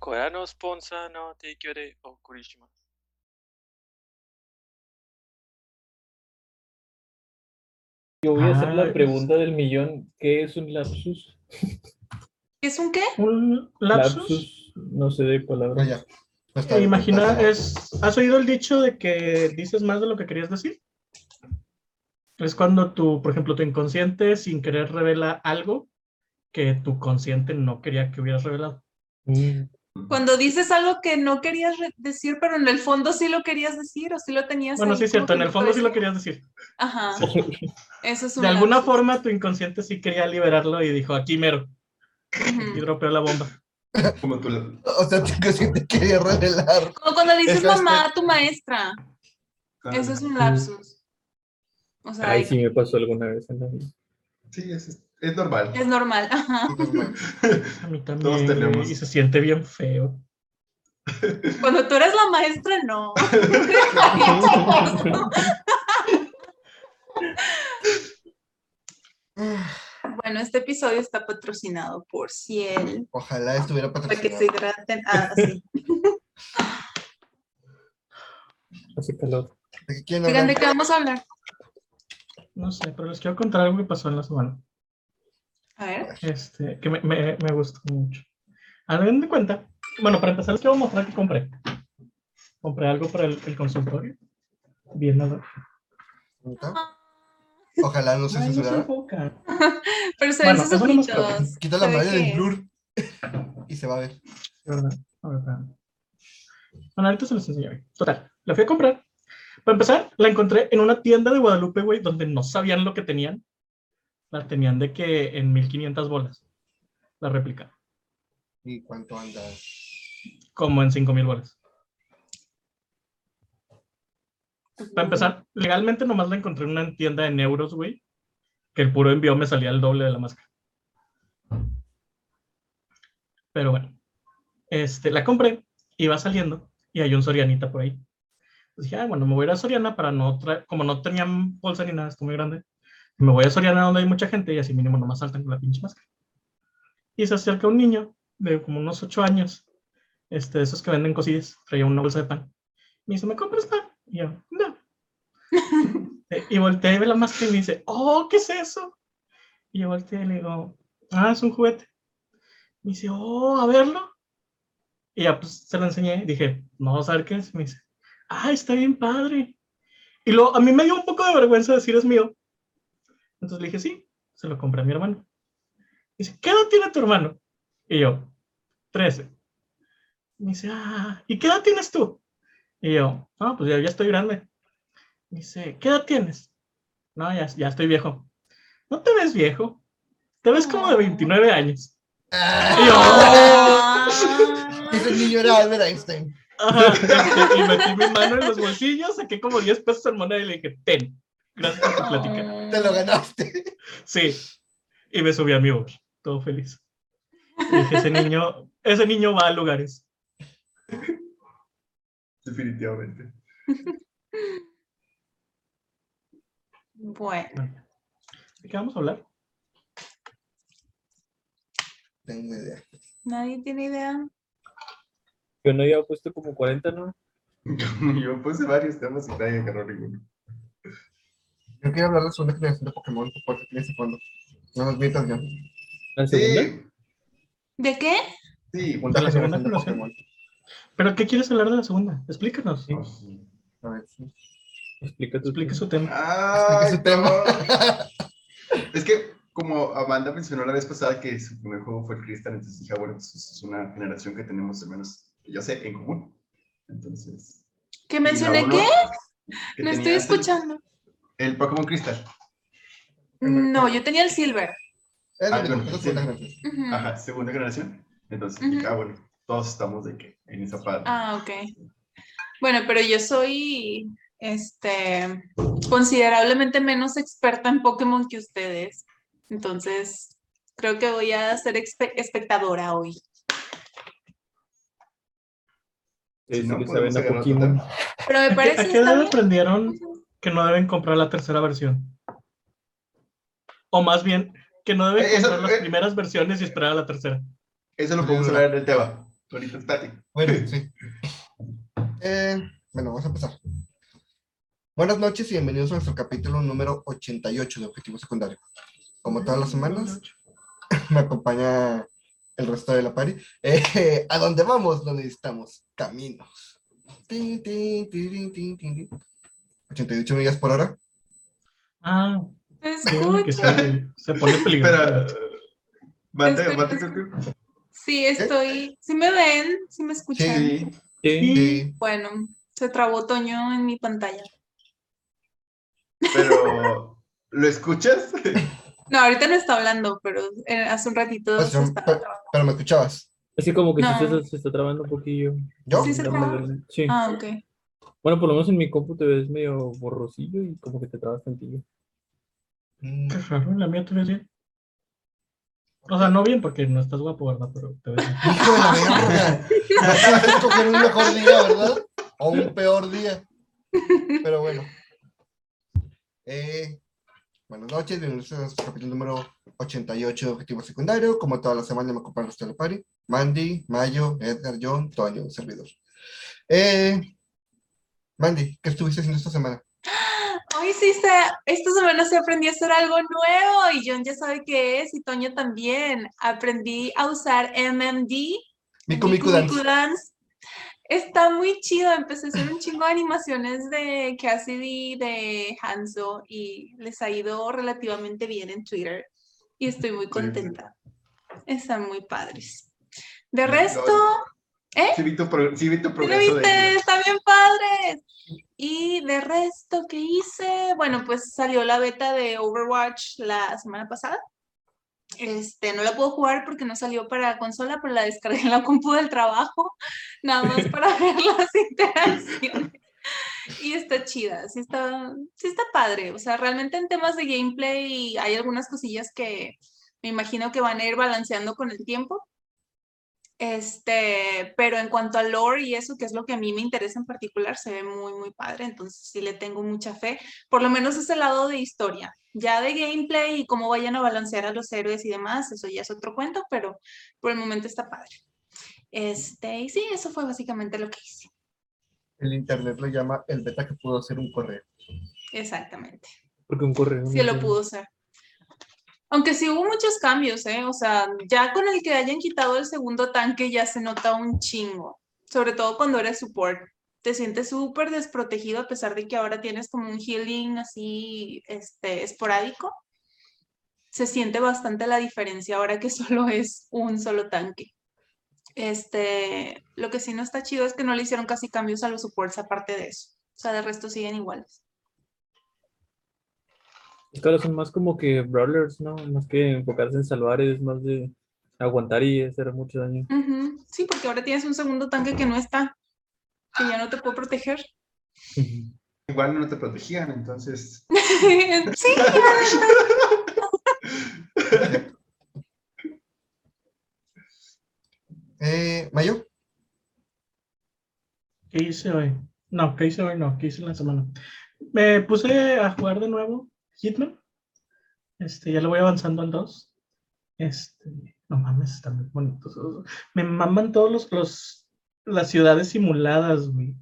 Corea no o Kurishima. Yo voy a hacer la ah, pregunta del millón, ¿qué es un lapsus? ¿Es un qué? Un lapsus. no sé de palabra. Ah, eh, imagina, es, ¿has oído el dicho de que dices más de lo que querías decir? Es cuando tu, por ejemplo, tu inconsciente sin querer revela algo que tu consciente no quería que hubieras revelado. Mm. Cuando dices algo que no querías decir, pero en el fondo sí lo querías decir o sí lo tenías Bueno, ahí sí es cierto, en el fondo sí lo querías decir. Ajá, eso es un De alguna forma tu inconsciente sí quería liberarlo y dijo, aquí mero, y Ujú. dropeó la bomba. Como tú. la- O sea, tu inconsciente quería revelar. Como cuando le dices este- mamá a tu maestra, Ah, eso es un lapsus. O sea, Ay, sí me pasó alguna vez en la vida. Sí, es, es normal. es normal. Ajá. A mí Todos también, güey, tenemos. y se siente bien feo. Cuando tú eres la maestra, no. bueno, este episodio está patrocinado por Ciel. Ojalá estuviera Para que se patrocinado. hidraten. Ah, sí. Hace calor. ¿De qué ¿de qué vamos a hablar? No sé, pero les quiero contar algo que pasó en la semana. A ver. Este, que me, me, me gustó mucho. Hagan de cuenta. Bueno, para empezar, les quiero mostrar que compré. Compré algo para el, el consultorio. Bien, nada. Ojalá no se Ay, no se censurara. Pero se ven Bueno, sus ojitos. Quita la malla del blur y se va a ver. Verdad. A ver. Bueno, ahorita se los enseñaré. Total, la fui a comprar. Para empezar, la encontré en una tienda de Guadalupe, güey, donde no sabían lo que tenían. La tenían de que en 1500 bolas. La réplica. ¿Y cuánto anda? Como en 5000 bolas. Para empezar, legalmente nomás la encontré en una tienda en euros, güey. Que el puro envío me salía el doble de la máscara. Pero bueno. Este, la compré, iba saliendo y hay un Sorianita por ahí. Dije, ah, bueno, me voy a ir a Soriana para no traer, como no tenían bolsa ni nada, está muy grande. Me voy a Soriana donde hay mucha gente y así mínimo nomás saltan con la pinche máscara. Y se acerca un niño de como unos 8 años, este, de esos que venden cosillas, traía una bolsa de pan. Me dice, ¿me compras pan? Y yo, no. Y volteé y ve la máscara y me dice, oh, ¿qué es eso? Y yo volteé y le digo, ah, es un juguete. Me dice, oh, a verlo. Y ya pues se lo enseñé. Dije, no, a ver qué es. Me dice, ah, está bien padre. Y luego a mí me dio un poco de vergüenza decir es mío. Entonces le dije, sí, se lo compré a mi hermano. Dice, ¿qué edad tiene tu hermano? Y yo, 13. Me dice, ah, ¿y qué edad tienes tú? Y yo, no, pues ya, ya estoy grande. Me dice, ¿qué edad tienes? No, ya, ya estoy viejo. No te ves viejo. Te ves como de 29 años. Y yo. Ese niño era Albert Einstein. Ajá, y metí mi mano en los bolsillos, saqué como 10 pesos en moneda y le dije, ten, gracias por. Te lo ganaste. Sí, y me subí a mi bus, todo feliz. Y dije, ese niño, ese niño va a lugares. Definitivamente. Bueno, ¿De qué vamos a hablar? Tengo idea. nadie tiene idea. Yo no había puesto como 40, ¿no? Yo puse varios temas y nadie agarró ninguno. Yo quiero hablar de la segunda generación de Pokémon porque tiene ese fondo. No nos mientas ya. ¿La segunda? Sí, ¿De qué? sí. Segunda la segunda generación de. Pokémon. ¿Pero qué quieres hablar de la segunda? Explícanos. A ver, sí. Explica tu Explique su tema. Ah, Explique su tema. Es que como Amanda mencionó la vez pasada que su primer juego fue el Crystal, entonces dije, ah, bueno, pues es una generación que tenemos al menos, yo sé, en común. Entonces. ¿Que la mencioné qué? que No estoy escuchando. El Pokémon Crystal. No, yo tenía el silver. Es Ah, bueno, segunda generación. Ajá, segunda generación. Entonces ah, bueno, todos estamos de que en esa parte. Ah, ok. Bueno, pero yo soy este considerablemente menos experta en Pokémon que ustedes. Entonces, creo que voy a ser espectadora hoy. Sí, no, tema. Pero me ¿A qué, parece a qué edad aprendieron que no deben comprar la tercera versión? O más bien, que no deben Eh, eso, comprar las eh. primeras versiones y esperar a la tercera. Eso lo podemos hablar en el tema. Ahorita espérate. Bueno, sí. Eh, bueno, vamos a empezar. Buenas noches y bienvenidos a nuestro capítulo número 88 de Objetivo Secundario. Como todas las semanas, me acompaña el resto de la party. Eh, ¿A dónde vamos? Donde estamos. Caminos. Tin, tin, tirin, tin, tin, tin. 88 millas por hora. Ah, que se, se pone peligroso. Espera. Mate, mate, Sí, estoy. ¿Sí me ven? ¿Sí me escuchan? Sí. Sí. Sí. Bueno, se trabó Toño en mi pantalla. Pero, ¿lo escuchas? No, ahorita no está hablando, pero eh, hace un ratito Pues, se estaba. Pero me escuchabas. Así como que No. se, se está trabando un poquillo. ¿Yo? Sí se traba. Sí. Ah, ok. Bueno, por lo menos en mi compu te ves medio borrosillo y como que te trabas tantillo. Mm, Qué raro, la mía te ves bien. O sea, no bien porque no estás guapo, ¿verdad? Pero te ves bien. Hijo de la verga. No puedes escoger un mejor día, ¿verdad? O un peor día. Pero bueno. Eh, buenas noches, bienvenidos a nuestro capítulo número 88 de Objetivo Secundario. Como toda la semana me acompaña nuestro de la party. Mandy, Mayo, Edgar, John, Toño, un servidor. Eh, Mandy, ¿qué estuviste haciendo esta semana? Hoy sí, se, esta semana se aprendí a hacer algo nuevo y John ya sabe qué es y Toño también. Aprendí a usar MMD. Miku Miku Dance. Dance. Está muy chido. Empecé a hacer un chingo de animaciones de Cassidy, de Hanzo y les ha ido relativamente bien en Twitter y estoy muy contenta. Están muy padres. De resto, Sí vi tu, pro- sí vi tu ¿Sí lo progreso viste? de... Están bien padres. Y de resto, ¿qué hice? Bueno, pues salió la beta de Overwatch la semana pasada. Este, no la puedo jugar porque no salió para consola, pero la descargué en la compu del trabajo, nada más para ver las interacciones. Y está chida, sí está, sí está padre. O sea, realmente en temas de gameplay hay algunas cosillas que me imagino que van a ir balanceando con el tiempo. Este, pero en cuanto a lore y eso, que es lo que a mí me interesa en particular, se ve muy, muy padre. Entonces sí le tengo mucha fe. Por lo menos ese lado de historia. Ya de gameplay y cómo vayan a balancear a los héroes y demás, eso ya es otro cuento, pero por el momento está padre. Este, y sí, eso fue básicamente lo que hice. El internet lo llama el beta que pudo ser un correo. Exactamente. Porque un correo. Sí no lo sé. pudo ser. Aunque sí hubo muchos cambios, ¿eh? O sea, ya con el que hayan quitado el segundo tanque ya se nota un chingo. Sobre todo cuando eres support. Te sientes súper desprotegido a pesar de que ahora tienes como un healing así, este, esporádico. Se siente bastante la diferencia ahora que solo es un solo tanque. Este, lo que sí no está chido es que no le hicieron casi cambios a los supports aparte de eso. O sea, de resto siguen iguales. Ahora son más como que brawlers, ¿no? Más que enfocarse en salvar, es más de aguantar y hacer mucho daño. Sí, porque ahora tienes un segundo tanque que no está, que ya no te puede proteger. Igual no te protegían, entonces... sí, Eh, Mayo, ¿Qué hice hoy? No, ¿qué hice hoy? No, ¿qué hice en la semana? Me puse a jugar de nuevo Hitman. Este, ya lo voy avanzando al 2. Este, no mames, están muy bonitos. Me maman todos los, los las ciudades simuladas, güey.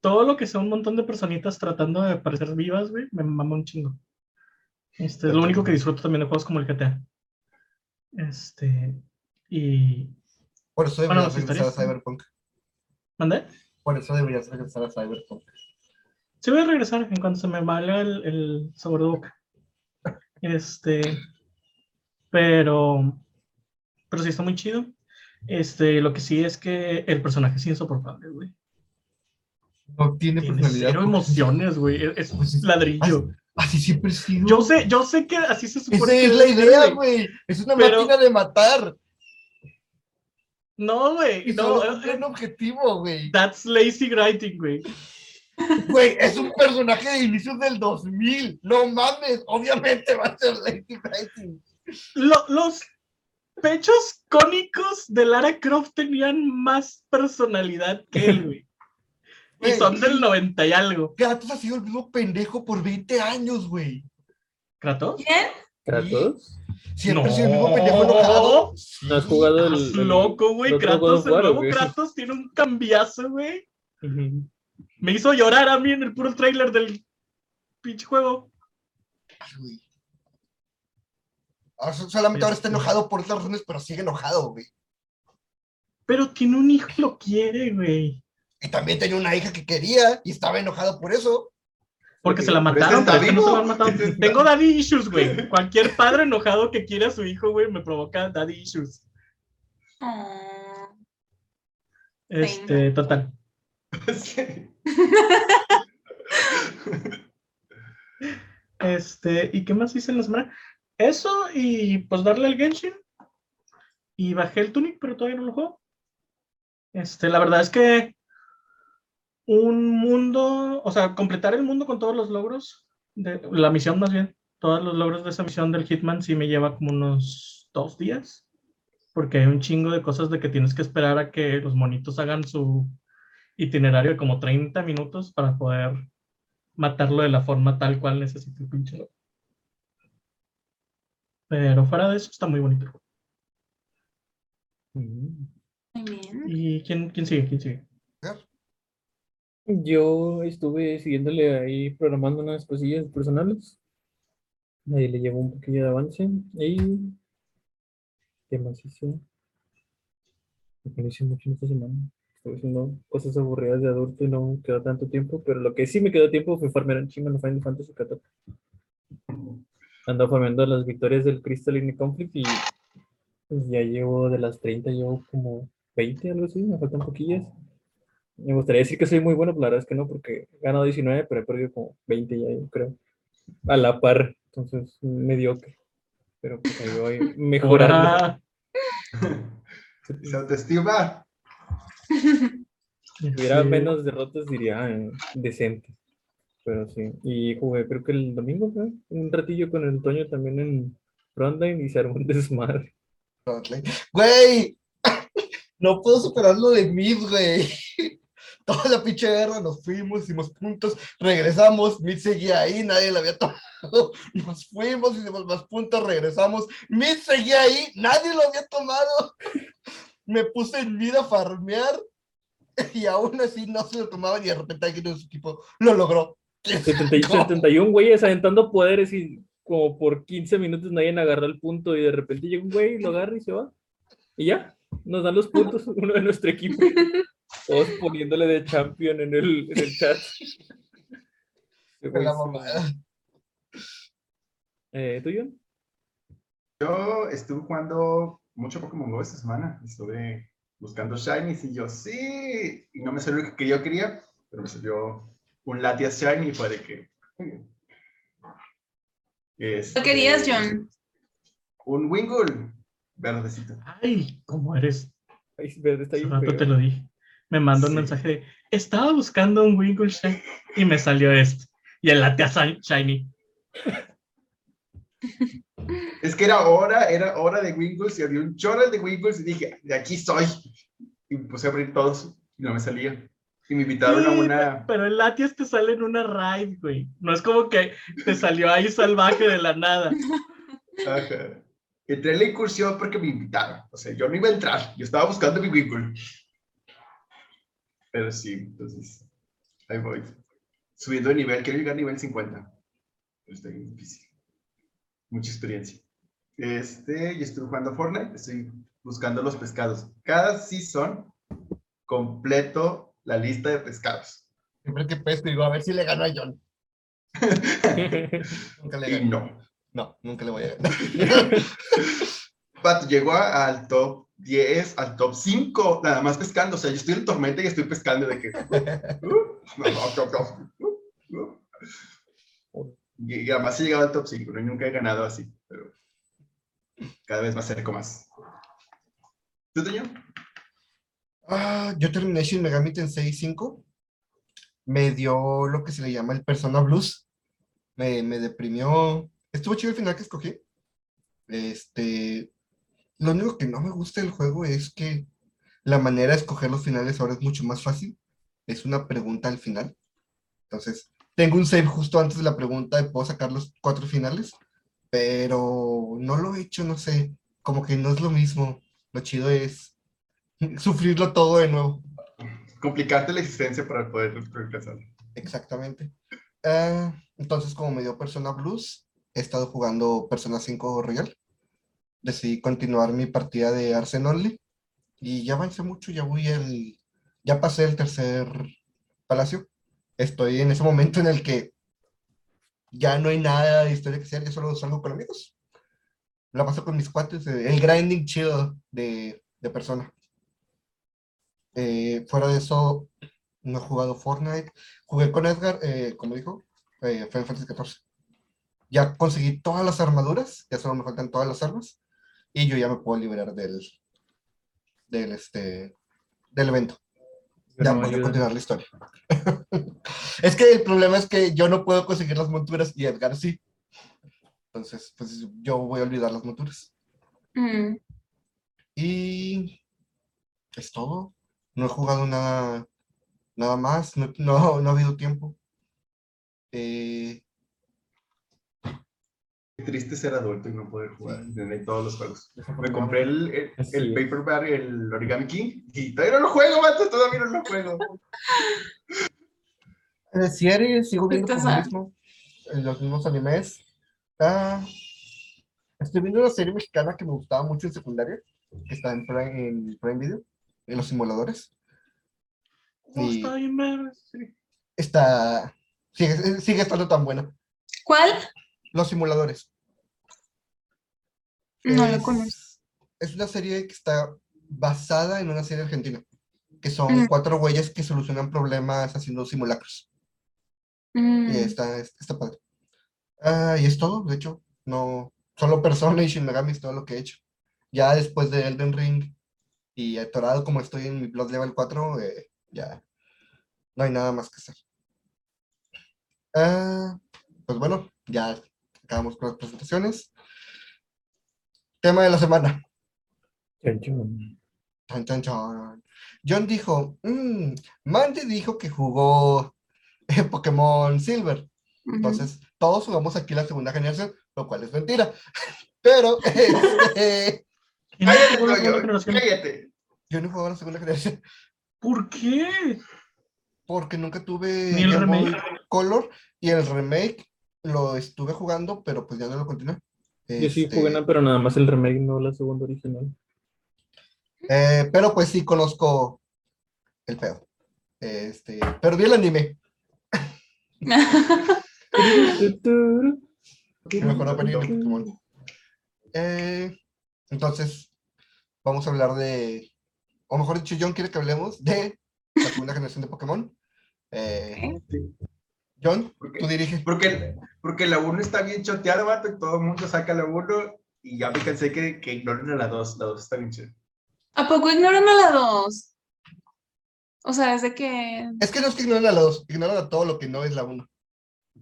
Todo lo que sea un montón de personitas tratando de parecer vivas, güey, me mama un chingo. Este, es lo único que disfruto también de juegos como el GTA. Este, y... por eso Bueno, deberías las regresar a Cyberpunk. ¿Mandé? Por eso deberías regresar a Cyberpunk. Sí voy a regresar en cuanto se me valga el, el sabor de boca. Este, pero, pero sí está muy chido. Este, lo que sí es que el personaje es insoportable, güey. No tiene Tiene personalidad. cero porque- emociones, güey. Es Pues es- ladrillo. Así siempre ha sido. Yo sé, yo sé que así se supone Esa que es la idea, güey. Es una Pero- máquina de matar. No, güey. No, solo eh, un objetivo, güey. that's lazy writing, güey. Güey, es un personaje de inicios del 2000. No mames, obviamente va a ser Lady. Lo- los pechos cónicos de Lara Croft tenían más personalidad que él, güey. Y son del 90 y algo. Kratos ha sido el mismo pendejo por 20 años, güey. ¿Kratos? ¿Quién? ¿Kratos? Siempre soy el mismo pendejo enojado. ¿No has jugado el, loco, güey. Kratos, el nuevo? Kratos tiene un cambiazo, güey. Ujú. Me hizo llorar a mí en el puro trailer del pinche juego. Ay, güey. Ahora so- solamente ahora está enojado por otras razones, pero sigue enojado, güey. Pero tiene un hijo y lo quiere, güey. Y también tenía una hija que quería y estaba enojado por eso. Porque se la este mataron, pero es que no se la han matado. Este Tengo daddy issues, güey. Cualquier padre enojado que quiere a su hijo, güey, me provoca daddy issues. Oh, Este, total. Sí. Este, ¿y qué más hice en la semana? Eso y pues darle el Genshin. Y bajé el Tunic, pero todavía no lo juego. Este, la verdad es que un mundo, o sea, completar el mundo con todos los logros, de, la misión más bien, todos los logros de esa misión del Hitman sí me lleva como unos dos días. Porque hay un chingo de cosas de que tienes que esperar a que los monitos hagan su itinerario de como 30 minutos para poder matarlo de la forma tal cual necesita el pinche loco. Pero fuera de eso está muy bonito. el juego. Ujú. muy bien. ¿Y quién, quién sigue? ¿Quién sigue? Yo estuve siguiéndole ahí programando unas cosillas personales. Ahí le llevo un poquillo de avance. Y. ¿Qué más hice? Porque no hice mucho en esta semana. Estuve haciendo cosas aburridas de adulto y no me quedó tanto tiempo. Pero lo que sí me quedó tiempo fue farmear en chingo en Final Fantasy XIV. Ando farmeando las victorias del Crystalline Conflict y pues, ya llevo de las 30, llevo como 20, algo así. Me faltan poquillas. Me gustaría decir que soy muy bueno, pero la verdad es que no, porque he ganado 19, pero he perdido como 20 ya, yo creo. A la par, entonces mediocre. Pero pues ahí voy mejorando. Esa autoestima. Si hubiera sí, menos derrotas, diría eh, decente. Pero sí. Y jugué, creo que el domingo fue un ratillo con el Toño también en Frontline y se armó un desmadre. Güey, no puedo superar lo de Mid, güey. Toda la pinche guerra nos fuimos, hicimos puntos, regresamos, Mid seguía ahí, nadie la había tomado. Nos fuimos, hicimos más puntos, regresamos, Mid seguía ahí, nadie lo había tomado. Me puse en Mid a farmear y aún así no se lo tomaban y de repente alguien de su equipo lo logró. 70 y- 71 güeyes aventando poderes y como por 15 minutos nadie agarró el punto y de repente llega un güey lo agarra y se va. Y ya, nos dan los puntos uno de nuestro equipo. Todos poniéndole de champion en el, en el chat. La. Eh, ¿Tú, John? Yo estuve jugando mucho Pokémon Go esta semana. Estuve buscando Shinies y yo, sí. Y no me salió lo que yo quería, pero me salió un Latias Shiny y fue de que. muy bien. ¿Qué Este, querías, John? Un Wingull verdecito. Ay, ¿cómo eres? Ay, verde, está Hace bien rato feo. te lo dije. Me mandó un mensaje de, estaba buscando un Winkle Shiny y me salió esto. Y el latte Shiny. Es que era hora, era hora de Wingulls y había un chorro de Wingulls y dije, de aquí soy. Y me puse a abrir todos y no me salía. Y me invitaron a Sí, una. Pero el Latias te sale en una raid, güey. No es como que te salió ahí salvaje de la nada. Ajá. Entré en la incursión porque me invitaron. O sea, yo no iba a entrar. Yo estaba buscando mi Wingull. Pero sí, entonces. Ahí voy. Subiendo de nivel. Quiero llegar a nivel 50. Pero está bien difícil. Mucha experiencia. Este, y estuve jugando Fortnite. Estoy buscando los pescados. Cada season completo la lista de pescados. Siempre que pesco digo, a ver si le gano a John. Nunca le Y gano. no. No, nunca le voy a ganar. Pato, llegó a- al top 10, al top 5, nada más pescando. O sea, yo estoy en tormenta y estoy pescando de que. Uh, no, no, no, no, uh. Y, además he llegado al top 5, ¿no? Y nunca he ganado así, pero cada vez me acerco más. ¿Tú, Toño? Ah, yo terminé Shin Megami Tensei 5. Me dio lo que se le llama el Persona Blues. Me, me deprimió. Estuvo chido el final que escogí. Este. Lo único que no me gusta del juego es que la manera de escoger los finales ahora es mucho más fácil. Es una pregunta al final. Entonces, tengo un save justo antes de la pregunta y puedo sacar los cuatro finales. pero no lo he hecho, no sé, como que no es lo mismo. Lo chido es sufrirlo todo de nuevo. Complicarte la existencia para poder regresar. Exactamente. Ah, entonces, como me dio Persona Blues, he estado jugando Persona 5 Royal. Decidí continuar mi partida de Arsenal y ya avancé mucho, ya voy el, ya pasé el tercer palacio. Estoy en ese momento en el que ya no hay nada de historia que hacer, ya solo salgo con amigos. La paso con mis cuates, eh, el grinding chido de, de persona. Eh, fuera de eso, no he jugado Fortnite. Jugué con Edgar, eh, como dijo, eh, Final Fantasy XIV. Ya conseguí todas las armaduras, ya solo me faltan todas las armas. Y yo ya me puedo liberar del, del, este, del evento. Ya No, voy a ayuda. continuar la historia. es que el problema es que yo no puedo conseguir las monturas y Edgar sí. Entonces, pues yo voy a olvidar las monturas. Mm, Y es todo. No he jugado nada, nada más. No, no, no ha habido tiempo. Eh, Qué triste ser adulto y no poder jugar Sí. en todos los juegos. Me compré el, el, el. Paperback, el Origami King, y todavía no lo juego, mato, todavía no lo juego. eh, series, sigo viendo a- mismo, eh, los mismos animes. Ah, estoy viendo una serie mexicana que me gustaba mucho en secundaria, que está en Prime, en Prime Video, en los simuladores. Y está bien, sí. está, sigue, sigue estando tan buena. ¿Cuál? Los simuladores. No lo conozco. Es una serie que está basada en una serie argentina, que son Mm. cuatro güeyes que solucionan problemas haciendo simulacros. Mm, Y está, está padre. Ah, y es todo, de hecho. No, solo Persona y Shin Megami es todo lo que he hecho. Ya después de Elden Ring y atorado como estoy en mi Blood Level 4, eh, ya no hay nada más que hacer. Ah, pues bueno, ya acabamos con las presentaciones. Tema de la semana. Chan, chan. Chan, chan, chan. John dijo, "Mm, Mandy dijo que jugó Pokémon Silver. Entonces, todos jugamos aquí la segunda generación, lo cual es mentira. Pero este, ¿Quién no Cállate, generación? cállate. yo no jugaba la segunda generación ¿Por qué? porque nunca tuve Ni el Game Boy remake. Color y el remake lo estuve jugando, pero pues ya no lo continué. Yo sí Este, jugué, pero nada más el remake, no la segunda original. eh, pero pues sí conozco el pedo. Este, pero vi el anime. Mejor opening de Pokémon. Eh, entonces, vamos a hablar de, o mejor dicho, John quiere que hablemos de la segunda generación de Pokémon. Eh, John, ¿Por qué? tú diriges. Porque, porque la 1 está bien choteada, vato, y todo el mundo saca la 1 y ya me cansé que, que ignoren a la 2. La 2 está bien chida. ¿A poco ignoran a la dos? O sea, es de que. Es que no es que ignoran a la 2, ignoran a todo lo que no es la 1.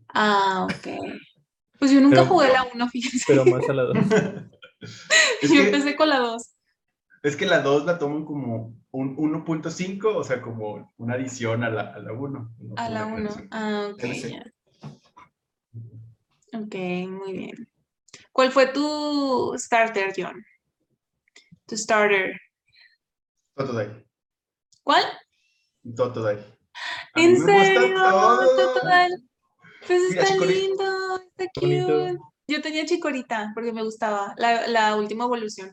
Ah, ok. Pues yo nunca Pero- jugué la 1, fíjense. Pero más a la dos. Es Yo que, empecé con la 2. es que la 2 la toman como un 1.5, o sea, como una adición a la, a la 1. no A la una 1. generación. Ah, ok, ya. Ok, muy bien. ¿Cuál fue tu starter, John? Tu starter. Totodile. ¿Cuál? Totodile. ¿En serio? Total. Pues Mira, está Chicorita. lindo, está Bonito. cute. Yo tenía chicorita porque me gustaba. La, la última evolución.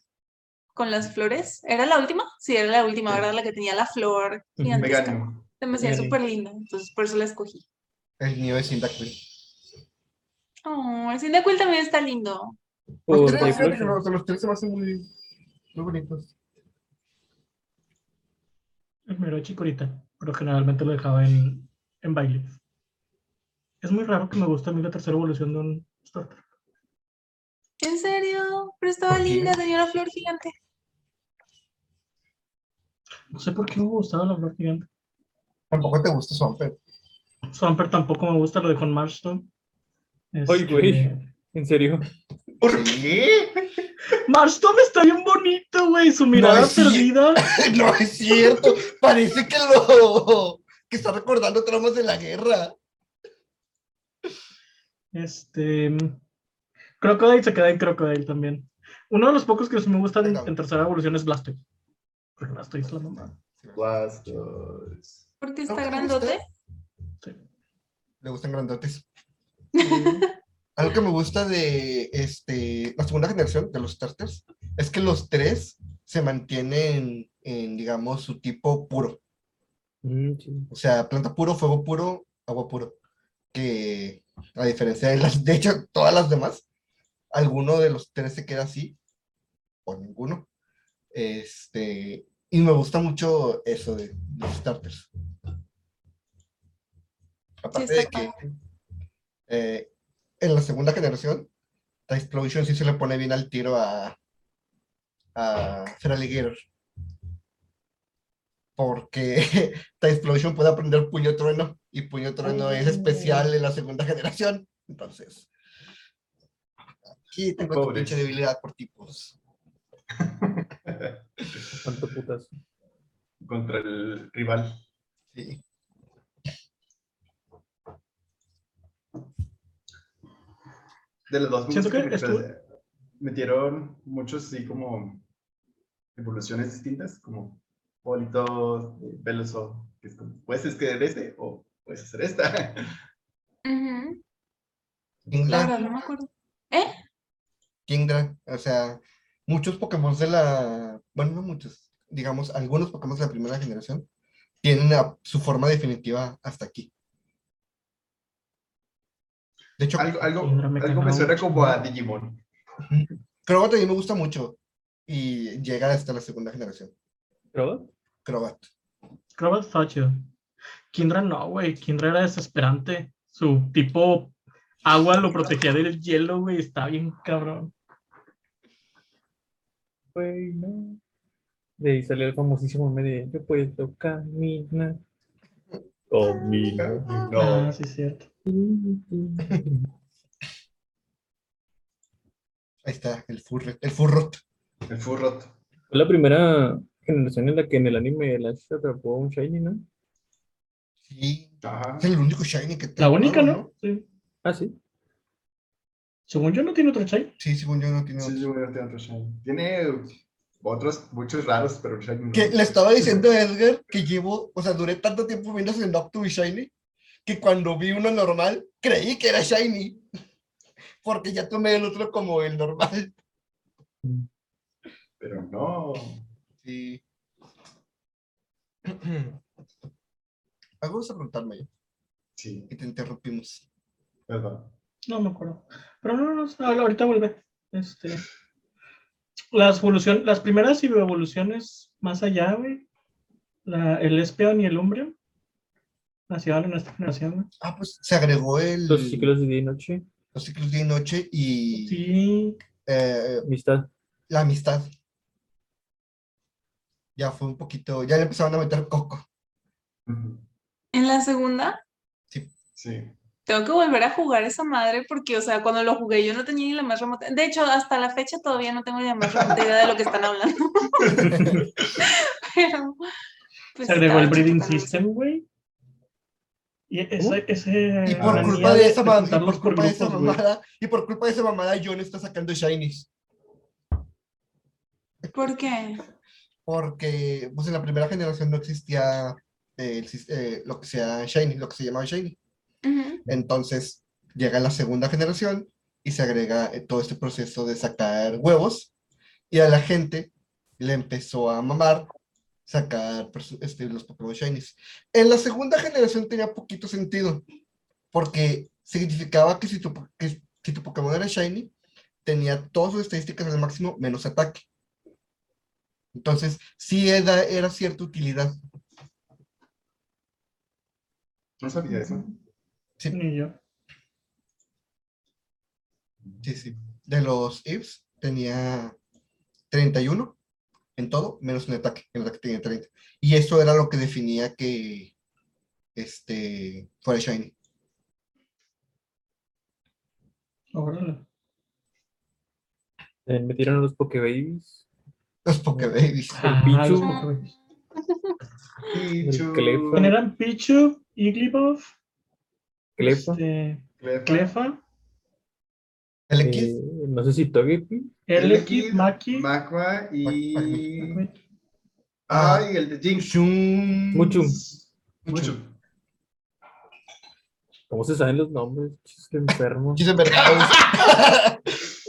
Con las flores. ¿Era la última? Sí, era la última, Sí. ¿verdad? La que tenía la flor. Meganium. Se me hacía súper linda. Entonces por eso la escogí. El niño de Cyndaquil. Oh, el Cyndaquil también está lindo. Los tres, Typhlosion. los, los tres se me hacen muy, muy bonitos. El mero chicorita, pero generalmente lo dejaba en, en baile. Es muy raro que me guste a mí la tercera evolución de un starter. ¿En serio? Pero estaba linda, tenía una flor gigante. No sé por qué me gustaba la flor gigante. Tampoco te gusta Swampert. Swampert tampoco me gusta, lo dejó en Marshstone. Ay, güey. Este, En serio. ¿Por qué? Marshstone está bien bonito, güey. Su mirada es cier- perdida. no es cierto. Parece que lo que está recordando traumas de la guerra. Este. Crocodile se queda en Crocodile también. Uno de los pocos que me gustan Venga. en tercera evolución es Blastoise. Porque Blastoise es la mamá. Blastoise. Porque ¿Algo está grandote. Sí. Le gustan grandotes. Algo que me gusta de este, la segunda generación de los starters es que los tres se mantienen en, digamos, su tipo puro. Mm, sí. O sea, planta puro, fuego puro, agua puro. Que a diferencia de las, de hecho, todas las demás, alguno de los tres se queda así, o ninguno. Este, y me gusta mucho eso de los starters. Aparte de que eh, en la segunda generación, la Explosion sí se le pone bien al tiro a, a Feraligatr. Porque la Explosion puede aprender Puño Trueno y Puño Trueno es especial en la segunda generación. Entonces, aquí tengo tu pinche debilidad por tipos. Cuánto putas. Contra el rival. Sí. De los dos Siento que estuvo- metieron muchos así como evoluciones distintas, como Polito, Veloso, que es como, puedes escoger este o puedes hacer esta. Ujú. La Kingdra, no me acuerdo. ¿Eh? Kingdra, o sea, muchos Pokémon de la, bueno, no muchos, digamos, algunos Pokémon de la primera generación tienen a- su forma definitiva hasta aquí. De hecho, Algo, algo, me algo me cagaba suena mucho. como a Digimon. Crobat también me gusta mucho y llega hasta la segunda generación. ¿Crobat? Crobat. Crobat está chido. Kindra no, güey. Kindra era desesperante. Su tipo agua lo protegía del hielo, güey. Está bien cabrón. Güey, no. De ahí salió el famosísimo medio. Yo puedo caminar. Camina. No, Ah, sí, es cierto. Ahí está, el Furret, el Furrot. el Furrot. Fue la primera generación en la que en el anime el Ash atrapó un Shiny, ¿no? Sí, Ajá. es el único Shiny que La única, ¿no? Sí. Ah, sí. Según yo, no tiene otro chai. Sí, según yo no tiene Sí, otro. sí, bueno, tiene otro Shiny. Tiene otros, muchos raros, pero el Shiny no. Que le estaba diciendo a Edgar que llevo, o sea, duré tanto tiempo viendo ese Noctu y Shiny que cuando vi uno normal creí que era Shiny. Porque ya tomé el otro como el normal. Pero no. Sí. Algo vas a preguntarme yo, Sí, y te interrumpimos. perdón. No me acuerdo. Pero no, no, no, ahorita vuelve. Este. Las evolución, las primeras evoluciones más allá, güey. La, el Espeon y el Umbreon. Nacieron en esta generación. Ah, pues se agregó el, Los ciclos de día y noche. los ciclos día y noche y Sí. eh, Amistad. la amistad. Ya fue un poquito, ya le empezaron a meter coco. En la segunda, Sí. tengo que volver a jugar esa madre porque, o sea, cuando lo jugué yo no tenía ni la más remota. De hecho, hasta la fecha todavía no tengo ni la más remota idea de lo que están hablando. Pero. pues, Se agregó el Breeding. System, güey. Y ese, ese Y por culpa de esa, por culpa de esa mamada, y por culpa de esa mamada, John está sacando shinies. ¿Por qué? Porque pues en la primera generación no existía eh, eh, lo que sea shiny, lo que se llamaba shiny. Ujú. Entonces llega la segunda generación y se agrega eh, todo este proceso de sacar huevos y a la gente le empezó a mamar sacar perso- este, los Pokémon Shinies. En la segunda generación tenía poquito sentido porque significaba que si tu, po- que si tu Pokémon era Shiny tenía todas sus estadísticas al máximo menos ataque. Entonces sí era, era cierta utilidad. No sabía eso. Sí. Ni yo. Sí, sí. De los IVs tenía 31 en todo, menos en ataque. En ataque tenía 30. Y eso era lo que definía que este fuera Shiny. Órale. Eh, metieron a los Pokebabies. Los Pokébabies. Ah, Pichu. los Pokébabies. Pichu. ¿Quién eran? Pichu, Clefa. este, Clefa. Clefa. El. Eh, no sé si Togepi. Eleki, Maki. Magma y. Ay, el de Jinx. Shun. Mucho. Mucho. ¿Cómo se saben los nombres? Chiste enfermo. Chis en verdad.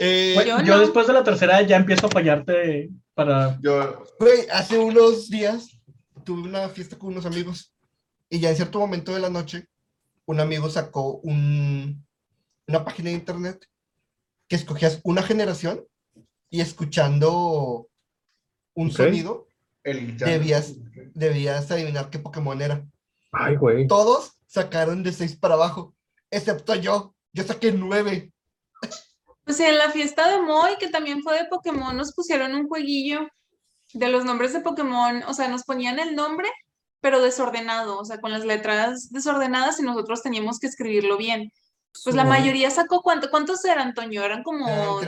Eh, Güey, Yo yo no. después de la tercera ya empiezo a fallarte para... Yo. Güey, hace unos días tuve una fiesta con unos amigos y ya en cierto momento de la noche un amigo sacó un, una página de internet que escogías una generación y escuchando un sonido El Debías- debías adivinar qué Pokémon era. Ay, güey. Todos sacaron de 6 para abajo, excepto yo. Yo saqué 9. Pues en la fiesta de Moy, que también fue de Pokémon, nos pusieron un jueguillo de los nombres de Pokémon. O sea, nos ponían el nombre, pero desordenado, o sea, con las letras desordenadas y nosotros teníamos que escribirlo bien. Pues la mayoría sacó, ¿cuánto, ¿cuántos eran, Antonio? Eran como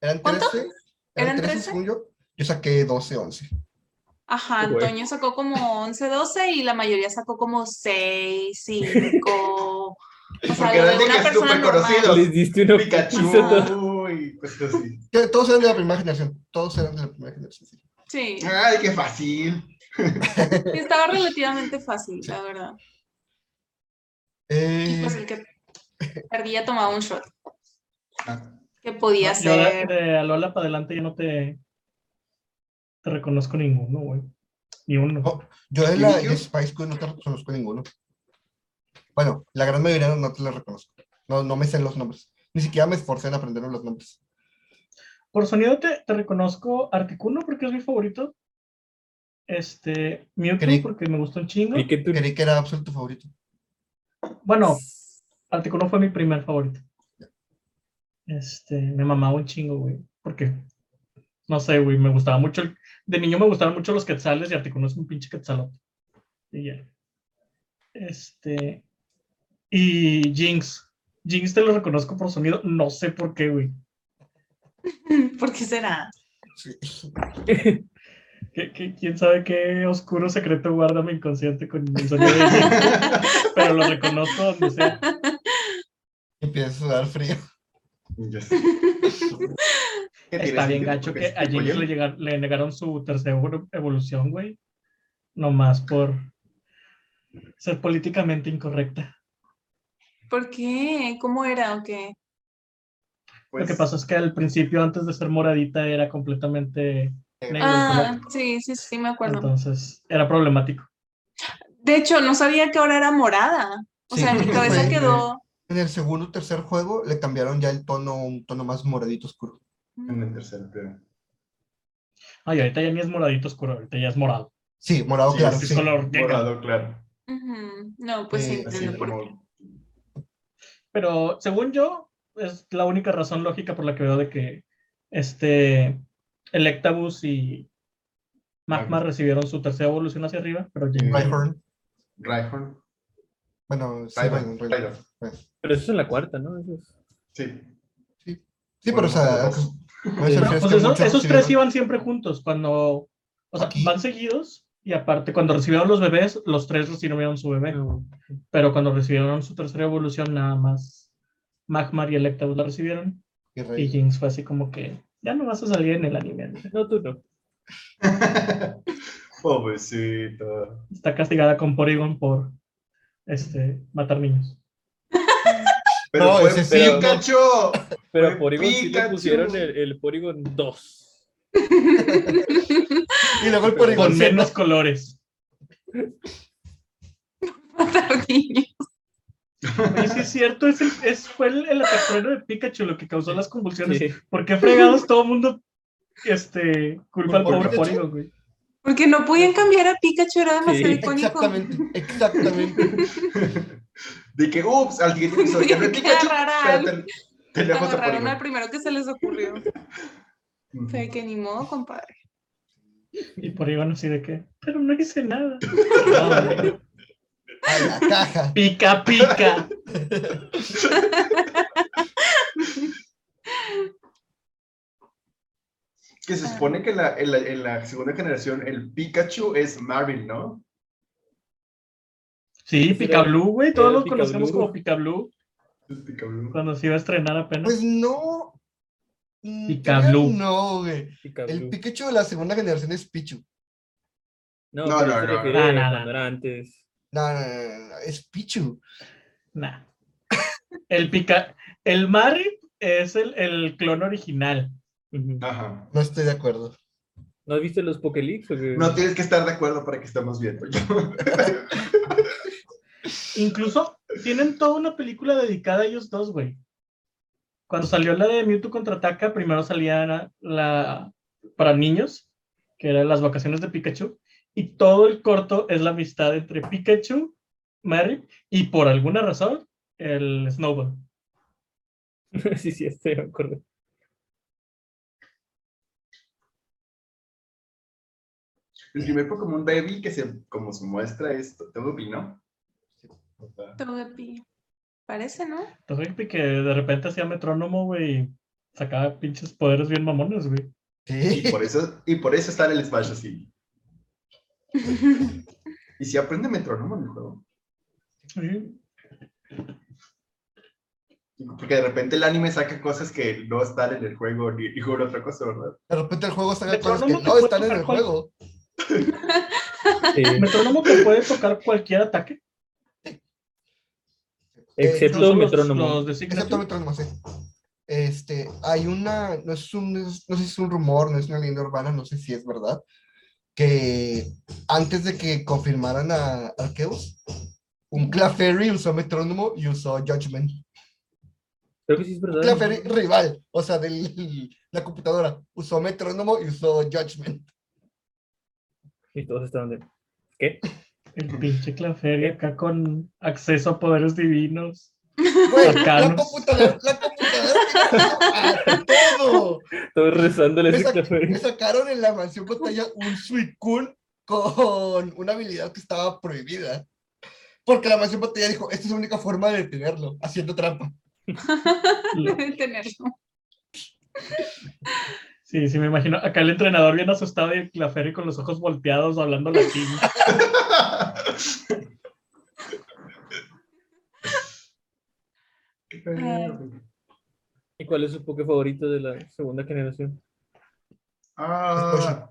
Eran 13. 10. ¿Eran ¿Cuánto? 13? ¿Eran 13, 13? según yo. Yo saqué 12, 11. Ajá. Antonio sacó como 11, 12 y la mayoría sacó como 6, 5. O sea, lo de eran de una que persona normal. Les diste todos. Pikachu y cosas así. Todos eran de la primera generación. Todos eran de la primera generación. sí. Sí, Ay, qué fácil. sí, estaba relativamente fácil, la verdad. Y Eh, pues el que perdía tomaba un shot, Ah, que podía Yo ser. de Alola para adelante yo no te, te reconozco ninguno, güey. Ni uno. Oh. yo de la de Spice Girl no te reconozco ninguno. Bueno, la gran mayoría no, no te la reconozco. No, no me sé los nombres. Ni siquiera me esforcé en aprender los nombres. Por sonido te, te reconozco Articuno porque es mi favorito. Este, Mewtwo Creí- porque me gustó un chingo. Y que tú. Creí que era absoluto favorito. Bueno, Articuno fue mi primer favorito. Este, me mamaba un chingo, güey. Porque, no sé, güey, me gustaba mucho. el- de niño me gustaban mucho los quetzales y Articuno es un pinche quetzalote. Y ya. Este. Y Jinx. Jinx te lo reconozco por sonido. No sé por qué, güey. ¿Por qué será? Sí. ¿Qué- qué- quién sabe qué oscuro secreto guarda mi inconsciente con el sonido de Jinx? Pero lo reconozco donde sea. Empieza a sudar frío. Ya sé. ¿Qué tiene Está bien gacho que es a Jinx pollo. le, negaron su tercera evolu- evolución, güey. Nomás por ser políticamente incorrecta. ¿Por qué? ¿Cómo era o qué? Lo que Pues, pasa es que al principio, antes de ser moradita, era completamente negro. el Ah, sí, sí, sí, me acuerdo. Entonces, era problemático. De hecho, no sabía que ahora era morada. O Sí, sea, en mi cabeza quedó. En el segundo o tercer juego le cambiaron ya el tono, un tono más moradito oscuro. En el tercero, pero. Ay, ahorita ya ni es moradito oscuro, ahorita ya es morado. Sí, morado Sí, claro. sí, sí. color. Morado, claro. No, pues sí, Eh, entiendo como. Pero según yo, es la única razón lógica por la que veo de que este Electabuzz y Magma recibieron su tercera evolución hacia arriba, pero Jinx- Rhyhorn. Rhyhorn. Bueno, sí, Rhyhorn, Rhyhorn, Rhyhorn. Pero eso es en la cuarta, ¿no? Eso es- Sí. Sí, pero o sea, no se pues eso- muchos esos tres iban siempre juntos, cuando, o sea, Aquí. van seguidos y aparte cuando recibieron los bebés, los tres recibieron su bebé, pero cuando recibieron su tercera evolución, nada más Magmar y Electabuzz la recibieron y. Jinx fue así como que ya no vas a salir en el anime. No, tú no. Pobrecito. Está castigada con Porygon por este matar niños. Pero No, fue ese sí, Pikachu. Pero Porygon sí le Pikachu. pusieron el, el Porygon 2. Y luego el Con Porygon menos colores. Oye, sí es cierto, es el- es, fue el, el atacuero de Pikachu lo que causó las convulsiones. Sí. ¿Por qué fregados todo el mundo este, culpa al ¿Por pobre Pikachu? Porygon, güey? Porque no podían cambiar a Pikachu, era demasiado Sí. icónico. Exactamente, exactamente. De que, ups, al siguiente episodio no Pikachu. Pero ten- tenemos a Agarraron al primero que se les ocurrió. Ujú. Fue que ni modo, compadre. Y Porygon así de que, pero no hice nada. No. A la caja. pica, pica. Que se supone que en la, en, la, en la segunda generación el Pikachu es Marvin, ¿no? Sí, Pica Blue, güey, todos Era los conocemos Picablu. como Pica Blue. El Picablu. Cuando se iba a estrenar apenas. Pues no. Picablu. No, güey. El Pikachu de la segunda generación es Pichu. No, No, no, no. cuando era antes. No, no, no, no, no, es Pichu. Nah. El pica. El Marip es el, el clon original. Ajá. No estoy de acuerdo. ¿No has visto los qué? No tienes que estar de acuerdo para que estemos viendo. Incluso tienen toda una película dedicada a ellos dos, güey. Cuando salió la de Mewtwo contraataca, primero salía la, la- para niños, que eran las vacaciones de Pikachu, y todo el corto es la amistad entre Pikachu, Mary y por alguna razón el Snowball. sí, sí, estoy de acuerdo. El primer Pokémon Baby que se, como se muestra es Togepi, ¿no? Togepi. Parece, ¿no? Entonces, que de repente hacía metrónomo, güey, y sacaba pinches poderes bien mamones, güey. Sí. Y por eso, y por eso está en el Smash así. Y si aprende metrónomo en el juego. Sí. Porque de repente el anime saca cosas que no están en el juego ni, ni juega otra cosa, ¿verdad? De repente el juego saca cosas que no están en el cual- juego. Sí, Metrónomo que puede tocar cualquier ataque. excepto los- Metrónomo. los. Excepto Metrónomo, sí. Este, hay una, no es un, no sé si es un rumor, no es una leyenda urbana, no sé si es verdad, que antes de que confirmaran a Arceus, un Clefairy usó Metrónomo y usó Judgment. Creo que sí es verdad. Clefairy rival, o sea, de la computadora, usó Metrónomo y usó Judgment. Y todos estaban de. ¿Qué? El pinche Clefairy acá con acceso a poderes divinos. Güey, la computadora, la computadora todo. Todos rezándole Me, ese sac- me sacaron en la mansión botella un Suicune con una habilidad que estaba prohibida. Porque la mansión botella dijo, esta es la única forma de detenerlo, haciendo trampa. Debe tenerlo. Sí, sí, me imagino. Acá el entrenador bien asustado y el Clefairy con los ojos volteados hablando latín. ¿Y cuál es su Poké favorito de la segunda generación? Ah,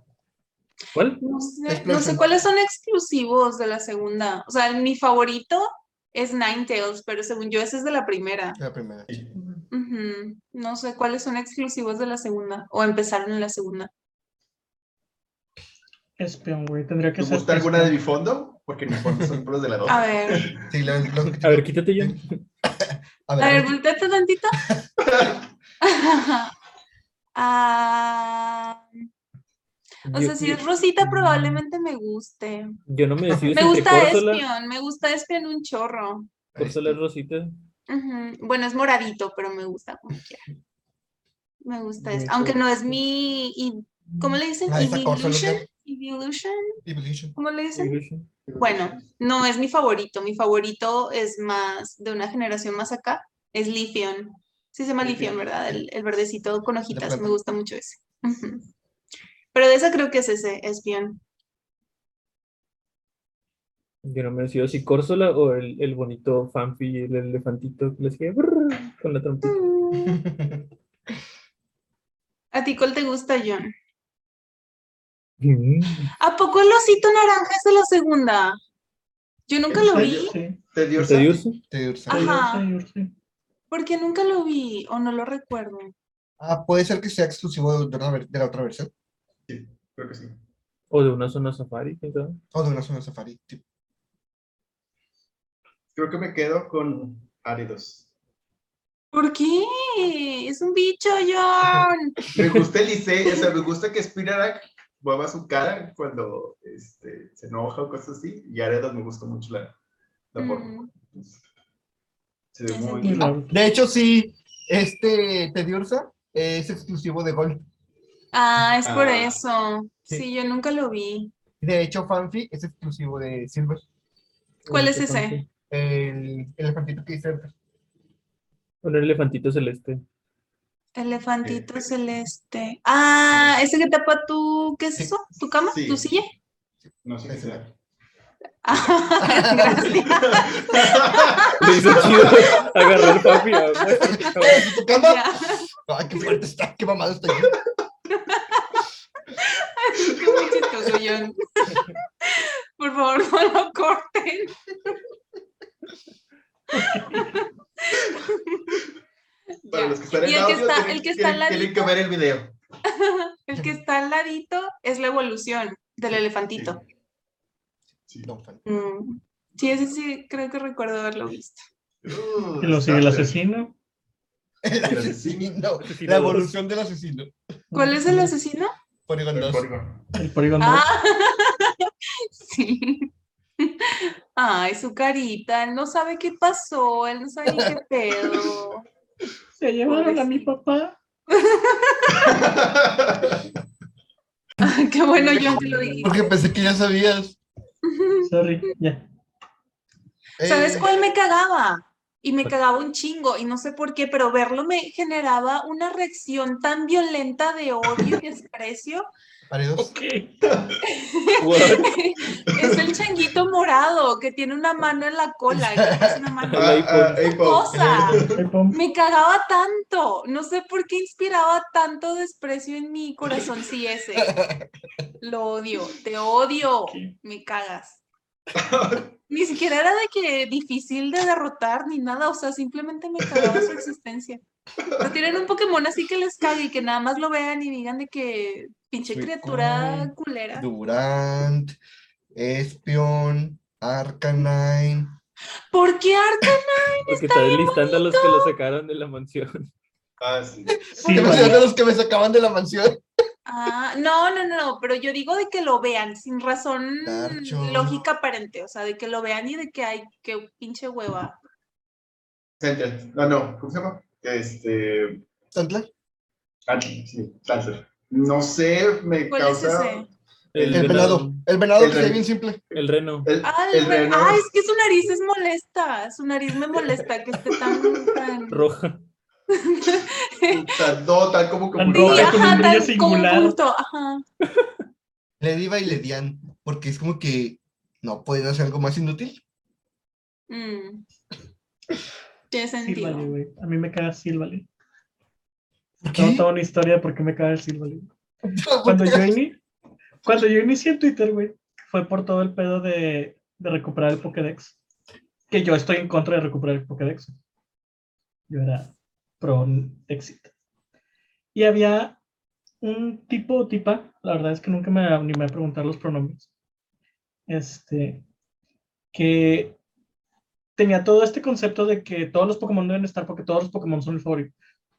¿Cuál? No sé, no sé cuáles son exclusivos de la segunda. O sea, mi favorito es Ninetales, pero según yo ese es de la primera. La primera. No sé cuáles son exclusivos de la segunda o empezaron en la segunda. Espion, güey. Tendría que ¿Te ser. gusta alguna de Espion. mi fondo? Porque mi fondo son puros de la 2. A ver, Sí, la- los- A ver, quítate ya. a a ver, ver, volteate tantito. Ah, o Yo- sea, si es Rosita, probablemente me guste. Yo no me decido Me gusta. Espion, me gusta Espion un chorro. Córsola es Rosita. Bueno, es moradito, pero me gusta como quiera. Me gusta eso. Aunque no es mi. y- ¿Cómo le dicen? Ah, Evolution. que- Evolution. Evolution. ¿Cómo le dicen? Evolution. Bueno, no es mi favorito. Mi favorito es más de una generación más acá. Es Lifion. Sí se llama Lifion, ¿verdad? El, el verdecito con hojitas. Me gusta mucho ese. Pero de esa creo que es ese, Espion. Yo no me decido si Córsola o el, el bonito Fanfi, el elefantito que le hacía brrr con la trompeta. ¿A ti cuál te gusta, John? Mm. ¿A poco el osito naranja es de la segunda? Yo nunca lo vi. Sí. ¿Te dio ¿Te Dios? Te ursa. Ajá. Sí, sí. Porque nunca lo vi o no lo recuerdo. Ah, puede ser que sea exclusivo de, una ver- de la otra versión. Creo que sí. O de una zona safari, sabe. O de una zona safari. sí. Creo que me quedo con Áridos. ¿Por qué? Es un bicho, John. Me gusta el Licey, o sea, me gusta que Spinarak mueva su cara cuando este, se enoja o cosas así. Y Áridos me gusta mucho la, la forma. Mm, Se ve muy. Claro. De hecho, sí, este Tediursa es exclusivo de Gold. Ah, es por Ah. eso. Sí. Sí, yo nunca lo vi. De hecho, Fanfi es exclusivo de Silver. ¿Cuál es ese? Fanfi. El elefantito que dice. Un elefantito celeste. Elefantito celeste. Ah, ese que tapa tu, ¿qué es Sí. eso? ¿Tu cama? Sí. ¿Tu silla? No sé qué será. Gracias. Le hizo chido agarró el papi. ah. ¿Tu cama? Ay, qué fuerte está, qué mamado está. Qué muy chistoso, John. Por favor, no lo corten. Para los que están en Y el que está- tienen, el que está al tienen- tienen que ladito. ver el video. El que está al ladito es la evolución del elefantito. Sí. No, fan. Mm. Sí, ese sí, creo que recuerdo haberlo visto. Uh, Y lo sigue el asesino. El asesino. La evolución del asesino. ¿Cuál es el asesino? Polygon El 2. Porygon. El Porygon dos. Ah, sí. Ay, su carita, él no sabe qué pasó, él no sabe ni qué pedo. Se llevaron a mi papá. Qué bueno, John, que lo dijiste. Porque pensé que ya sabías. Sorry, ya. ¿Sabes Eh, cuál me cagaba? Y me cagaba un chingo, y no sé por qué, pero verlo me generaba una reacción tan violenta de odio y desprecio. What? es el changuito morado que tiene una mano en la cola. y es una mano. Ah, ah. Cosa. Me cagaba tanto. No sé por qué inspiraba tanto desprecio en mi corazón. Sí, ese. Lo odio. Te odio. Me cagas. Ni siquiera era de que difícil de derrotar ni nada. O sea, simplemente me cagaba su existencia. Pero tienen un Pokémon así que les cague y que nada más lo vean y digan de que pinche criatura culera. Durant, Espion, Arcanine. ¿Por qué Arca? Porque está listando a los que lo sacaron de la mansión. Ah, sí. Sí, ¿Qué vale. de los que me sacaban de la mansión? Ah, no, no, no, pero yo digo de que lo vean sin razón lógica aparente, o sea, de que lo vean y de que hay que pinche hueva. Sentient. No, no. ¿Cómo se llama? Este. ¿Tantla? Ah, sí, Lancer. No sé, me ¿Cuál es causa. ese? El, venado. El venado El que se ve reno. bien simple. El reno. El, Ah, el el re- reno. ah, es que su nariz es molesta, su nariz me molesta que esté tan, tan... Roja. Tan, no, tan como Tan como. Sí, roja con un brillo tan singular. ajá. Le diva y le dian. Porque es como que no pueden hacer algo más inútil. Mm. Tiene sentido. güey. A mí me caga Silvally. ¿Por Tengo toda una historia de por qué me caga el Silvally. Cuando yo, ini- cuando yo inicié en Twitter, güey, fue por todo el pedo de, de recuperar el Pokédex. Que yo estoy en contra de recuperar el Pokédex. Yo era pro éxito. Y había un tipo o tipa, la verdad es que nunca me animé a preguntar los pronombres, este, que tenía todo este concepto de que todos los Pokémon deben estar porque todos los Pokémon son el favorito.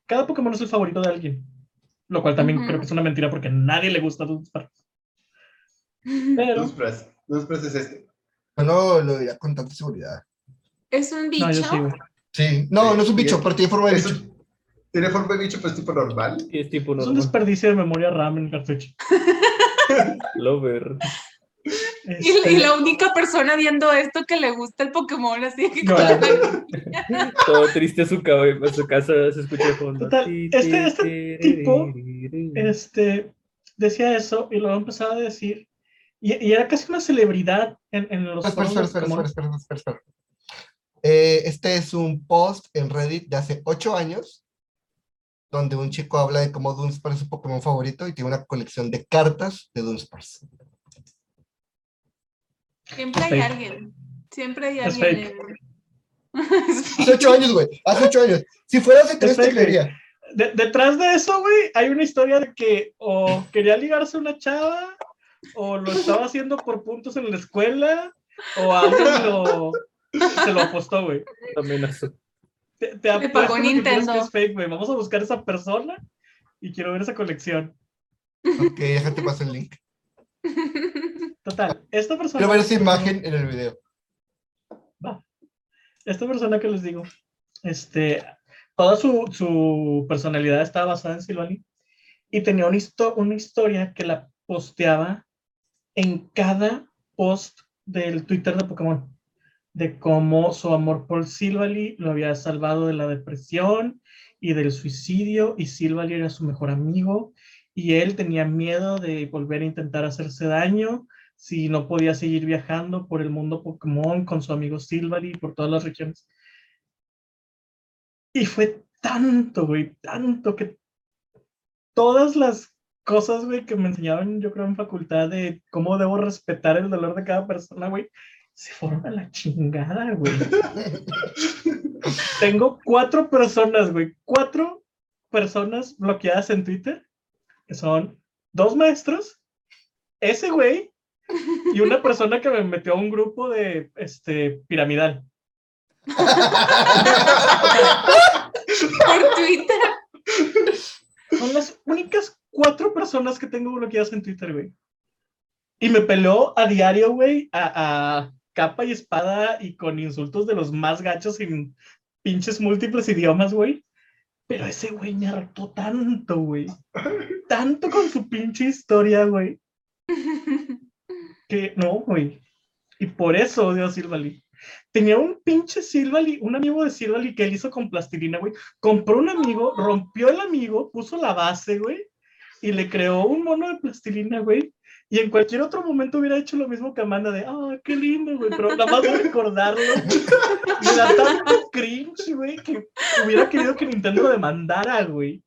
Cada Pokémon es el favorito de alguien. Lo cual también creo que es una mentira porque a nadie le gusta Dunsparce. Pero, es este. No lo diría con tanta seguridad. ¿Es un bicho? no, sí. No, no es un bicho, pero tiene forma de bicho. un- Tiene forma de bicho, pero es tipo normal. Y es tipo Es un normal. desperdicio de memoria RAM en el cartucho. Lover. Y, la- Este, y la única persona viendo esto que le gusta el Pokémon, así que Llorando. Todo triste a su, cabe- a su casa se escucha de fondo. Total, este- este tipo este, decía eso y luego empezaba a decir, y, y era casi una celebridad en, en los espera, espera, espera, espera. Eh, este es un post en Reddit de hace ocho años, donde un chico habla de cómo Dunsparce es su Pokémon favorito y tiene una colección de cartas de Dunsparce. Siempre hay alguien. Siempre hay Es alguien. en- Hace ocho años, güey. Hace ocho años. Si fuera hace tres, te creería. De- detrás de eso, güey, hay una historia de que o quería ligarse a una chava, o lo estaba haciendo por puntos en la escuela, o alguien lo, se lo apostó, güey. Amenazó. Te, te apuesto pagó Nintendo. que es fake, güey. Vamos a buscar esa persona y quiero ver esa colección. Ok, déjate pasar el link. Total, esta persona. Quiero ver esa imagen en el video. esta persona que les digo, este, toda su, su personalidad estaba basada en Silvani y tenía una, histo- una historia que la posteaba en cada post del Twitter de Pokémon, de cómo su amor por Silvally lo había salvado de la depresión y del suicidio y Silvally era su mejor amigo y él tenía miedo de volver a intentar hacerse daño si no podía seguir viajando por el mundo Pokémon con su amigo Silvally por todas las regiones. Y fue tanto, güey, tanto que todas las cosas, güey, que me enseñaban, yo creo, en facultad de cómo debo respetar el dolor de cada persona, güey, se fueron a la chingada, güey. Tengo cuatro personas, güey, cuatro personas bloqueadas en Twitter, que son dos maestros, ese güey, y una persona que me metió a un grupo de, este, piramidal. Por Twitter. Son las únicas cuatro personas que tengo bloqueadas en Twitter, güey. Y me peleó a diario, güey, a, a capa y espada y con insultos de los más gachos en pinches múltiples idiomas, güey. Pero ese güey me hartó tanto, güey. Tanto con su pinche historia, güey. Que no, güey. Y por eso odio a Silvally. Tenía un pinche Silvally, un amigo de Silvally que él hizo con plastilina, güey. Compró un amigo, rompió el amigo, puso la base, güey. Y le creó un mono de plastilina, güey. Y en cualquier otro momento hubiera hecho lo mismo que Amanda de, ah, qué lindo, güey. Pero nada más de recordarlo, me da tanto cringe, güey, que hubiera querido que Nintendo demandara, güey.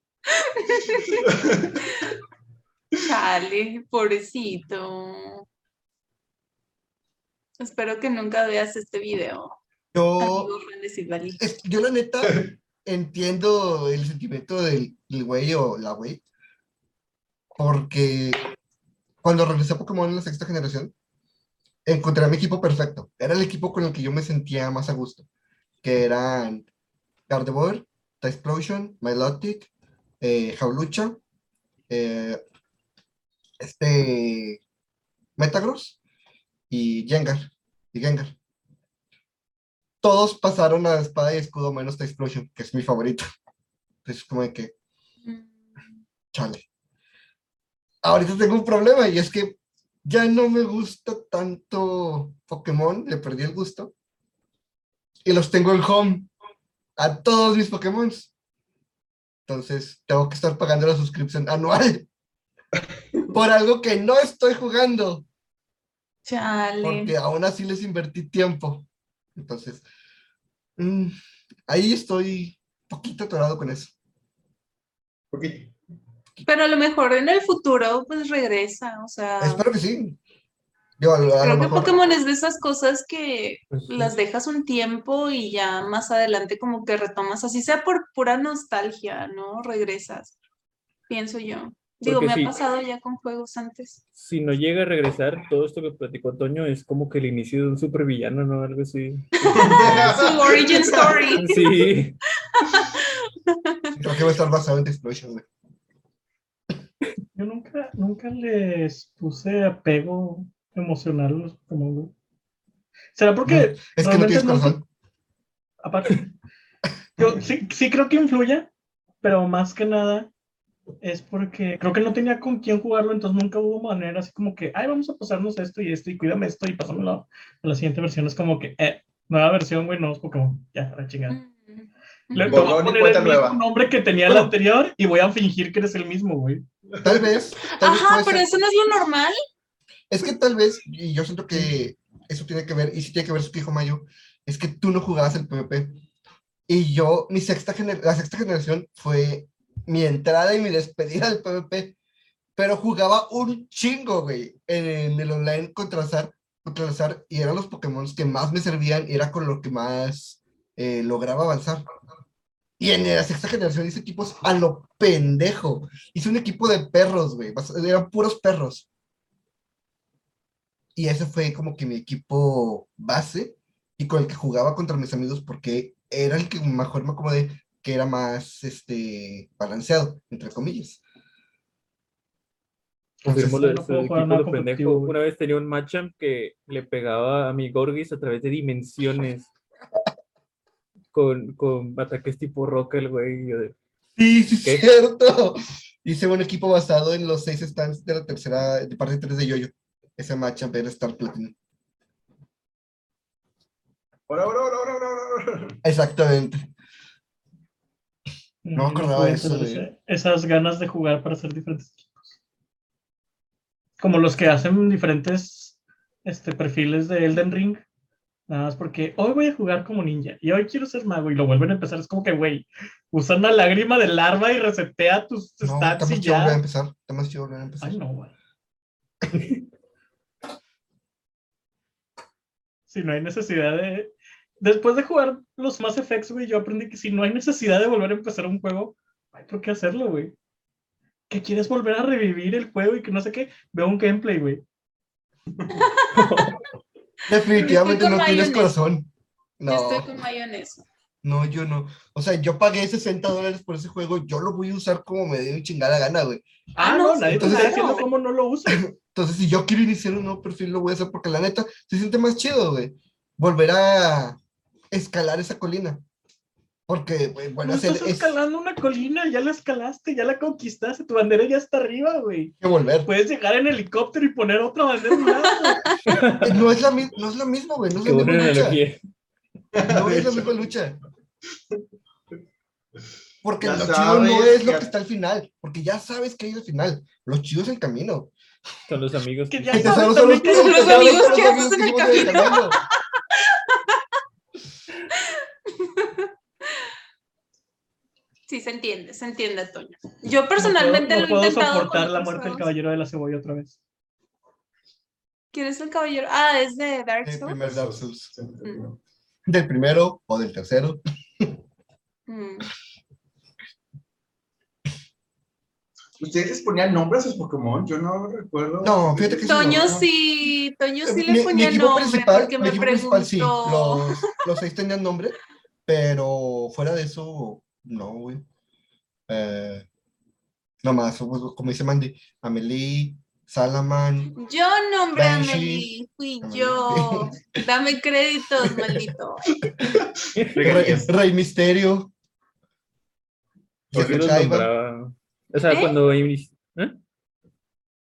Chale, pobrecito. Espero que nunca veas este video. Yo, es- yo la neta entiendo el sentimiento del, del güey o la güey. Porque cuando regresé a Pokémon en la sexta generación, encontré a mi equipo perfecto. Era el equipo con el que yo me sentía más a gusto. Que eran Gardevoir, Tysplosion, Milotic, eh, Jaulucha, eh, este Metagross y Gengar. Y Gengar. Todos pasaron a espada y escudo menos Tysplosion, que es mi favorito. Entonces, como de que, chale. Ahorita tengo un problema y es que ya no me gusta tanto Pokémon, le perdí el gusto. Y los tengo en home a todos mis Pokémon. Entonces, tengo que estar pagando la suscripción anual por algo que no estoy jugando, Chale. porque aún así les invertí tiempo. Entonces, mm, ahí estoy poquito atorado con eso. Porque Pero a lo mejor en el futuro, pues regresa. O sea, Espero que sí. Yo, a, lo- a lo creo que mejor- Pokémon es de esas cosas que Pues sí. las dejas un tiempo y ya más adelante como que retomas, así sea por pura nostalgia, ¿no? Regresas, pienso yo. Digo, Porque me sí. ha pasado ya con juegos antes. Si no llega a regresar, todo esto que platicó Toño es como que el inicio de un supervillano, ¿no? Algo así. Su origin story. Sí. Creo que va a estar basado en The Explosion, güey. Yo nunca, nunca les puse apego emocional a los Pokémon, güey. ¿Será porque Es que no realmente tienes no aparte, yo sí, sí creo que influye, pero más que nada es porque creo que no tenía con quién jugarlo, entonces nunca hubo manera así como que, ay, vamos a pasarnos esto y esto y cuídame esto y pásamelo a la siguiente versión. Es como que, eh, nueva versión, güey, nuevos Pokémon. Ya, la chingada. Le voy a poner el mismo nueva. nombre que tenía el anterior y voy a fingir que eres el mismo, güey. Tal vez. Tal vez Ajá, puede pero ser. eso no es lo normal. Es que tal vez, y yo siento que eso tiene que ver, y sí tiene que ver su hijo Mayo, es que tú no jugabas el PvP. Y yo, mi sexta la sexta generación fue mi entrada y mi despedida del PvP. Pero jugaba un chingo, güey, en el online contra azar, contra y eran los Pokémon que más me servían y era con lo que más eh, lograba avanzar. Y en la sexta generación hice equipos a lo pendejo. Hice un equipo de perros, güey. Eran puros perros. Y ese fue como que mi equipo base y con el que jugaba contra mis amigos porque era el que mejor me acomodé, que era más este, balanceado, entre comillas. Confirmo Entonces, lo de no puedo jugar pendejo. Una vez tenía un matchup que le pegaba a mi Gorgis a través de dimensiones. Con, con ataques tipo roca el güey. y yo de, Sí, sí, ¿Qué? cierto. Hice un equipo basado en los seis stands de la tercera, de parte 3 de Yoyo. Ese matchup era Star Platinum. Ahora, ahora, ahora, ahora, ahora. Exactamente. No me acordaba de eso, ese- Esas ganas de jugar para hacer diferentes equipos. Como los que hacen diferentes este, perfiles de Elden Ring. Nada más porque hoy voy a jugar como ninja y hoy quiero ser mago y lo vuelven a empezar. Es como que, güey, usa una lágrima del larva y resetea tus No, está stats más y volver a ya. empezar. Está más chido volver a empezar. Ay, no, güey. si no hay necesidad de. Después de jugar los Mass Effects, güey, yo aprendí que si no hay necesidad de volver a empezar un juego, hay por qué hacerlo, güey. Que quieres volver a revivir el juego y que no sé qué, veo un gameplay, güey. Definitivamente no tienes corazón. Yo No, estoy con mayonesa. no, yo no. O sea, yo pagué 60 dólares por ese juego. Yo lo voy a usar como me dé mi chingada gana, güey. Ah, Ah, no, nadie te está diciendo cómo no lo usas. Entonces, si yo quiero iniciar un nuevo perfil, lo voy a hacer porque la neta se siente más chido, güey. Volver a escalar esa colina. Porque, güey, bueno, estás es escalando una colina, ya la escalaste, ya la conquistaste, tu bandera ya está arriba, güey. que volver. Puedes llegar en helicóptero y poner otra bandera un lado. No es la, no es la misma, güey. No es Qué la misma lucha. No es la misma lucha. Porque Ya lo chido no es lo que- está al final. Porque ya sabes que hay al final. Lo chido es el camino. Son los amigos. Que ya sabes son los Los que- amigos los que en el camino. Sí, se entiende, se entiende, Toño. Yo personalmente no lo puedo, he no puedo intentado. soportar la muerte del caballero de la cebolla otra vez. ¿Quién es el caballero? Ah, es de Dark El Souls. primer Dark Souls. Mm. Del primero o del tercero. Mm. ¿Ustedes les ponían nombres a sus Pokémon? Yo no recuerdo. No, fíjate que sí, Toño no. sí, Toño sí Mi- le mi ponía equipo nombre principal, porque mi me equipo principal sí, los, los seis tenían nombre, pero fuera de eso, no, güey. Eh, nomás, pues, como dice Mandy, Amelie, Salaman, Yo nombré a Banshee. Amelie, fui yo. Dame créditos, maldito. Rey, Rey Misterio. ¿Por qué los Chaiba. nombraba? O sea, ¿Eh? cuando ¿eh?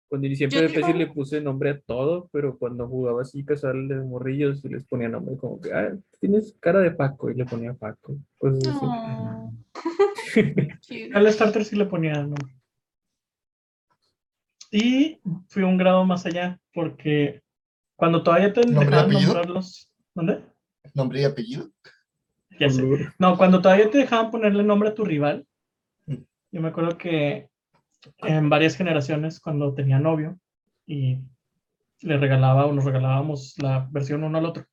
Cuando inicié Yo PvP sí le puse nombre a todo, pero cuando jugaba así casual de morrillos sí les ponía nombre como que, ah, tienes cara de Paco y le ponía Paco. Pues así. Oh. Al starter sí le ponía nombre. Y fui un grado más allá, porque cuando todavía te ¿Nombre y dejaban apellido? nombrarlos. ¿Dónde? Nombre y apellido. Ya sé. No, cuando todavía te dejaban ponerle nombre a tu rival, Mm. yo me acuerdo que en varias generaciones, cuando tenía novio y le regalaba o nos regalábamos la versión uno al otro,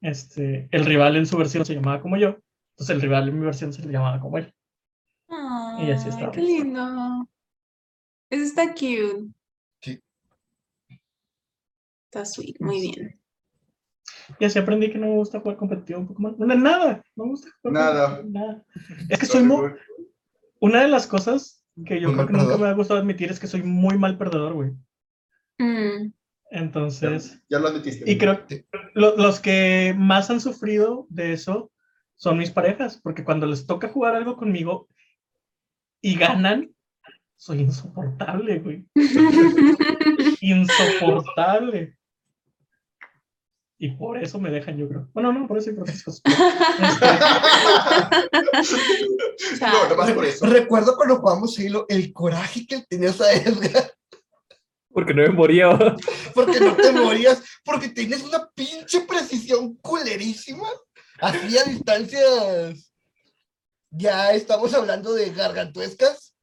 este, el rival en su versión se llamaba como yo, entonces el rival en mi versión se le llamaba como él. Y así estábamos. qué lindo. Eso está cute. Sí. Está sweet, muy bien. Y así aprendí que no me gusta jugar competitivo un poco más. No, nada, no me gusta jugar Nada. competitivo, nada. Es que soy muy, una de las cosas que yo Muy creo que nunca perdedor. me ha gustado admitir es que soy muy mal perdedor, güey. Mm. Entonces, Ya lo admitiste. y creo que lo- los que más han sufrido de eso son mis parejas, porque cuando les toca jugar algo conmigo y ganan, soy insoportable, güey. Insoportable. Y por eso me dejan, yo creo. Bueno, no, por eso y por. Este, No, nomás por eso. Recuerdo cuando jugamos Halo, el coraje que tenías a Edgar, Porque no me moría. porque no te morías, porque tienes una pinche precisión culerísima. Así a distancias. Ya estamos hablando de gargantuescas.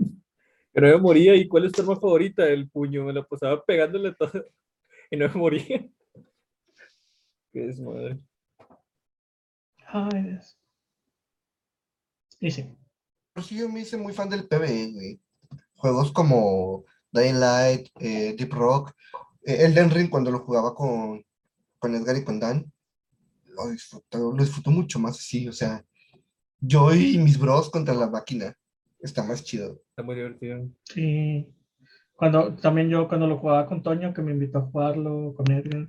Que no me moría. ¿Y cuál es tu arma favorita? El puño. Me la pasaba pegándole todo. Y no me moría. Qué desmadre. Ay, Dios. Y sí. Por eso yo me hice muy fan del PvE, güey. Juegos como Dying Light, eh, Deep Rock, eh, Elden Ring cuando lo jugaba con, con Edgar y con Dan. Lo disfruto, lo disfruto mucho más así, o sea, yo y mis bros contra la máquina. Está más chido. Está muy divertido. Sí. Cuando, también yo cuando lo jugaba con Toño, que me invitó a jugarlo con Edgar,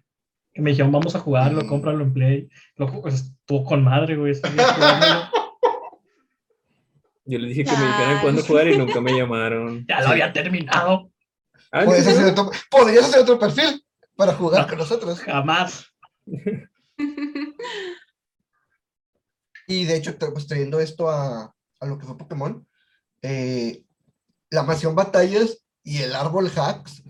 que me dijeron, vamos a jugarlo, Mm. cómpralo en Play. Lo, ju- estuvo con madre, güey. ese día jugándolo. Yo les dije que me dijeran cuándo jugar y nunca me llamaron. ya lo había terminado. Ah, ¿en Podrías hacer, otro, podrías hacer otro perfil para jugar No. con nosotros. Jamás. Y de hecho, pues, trayendo esto a, a lo que fue Pokémon, eh, la mansión batallas y el árbol hacks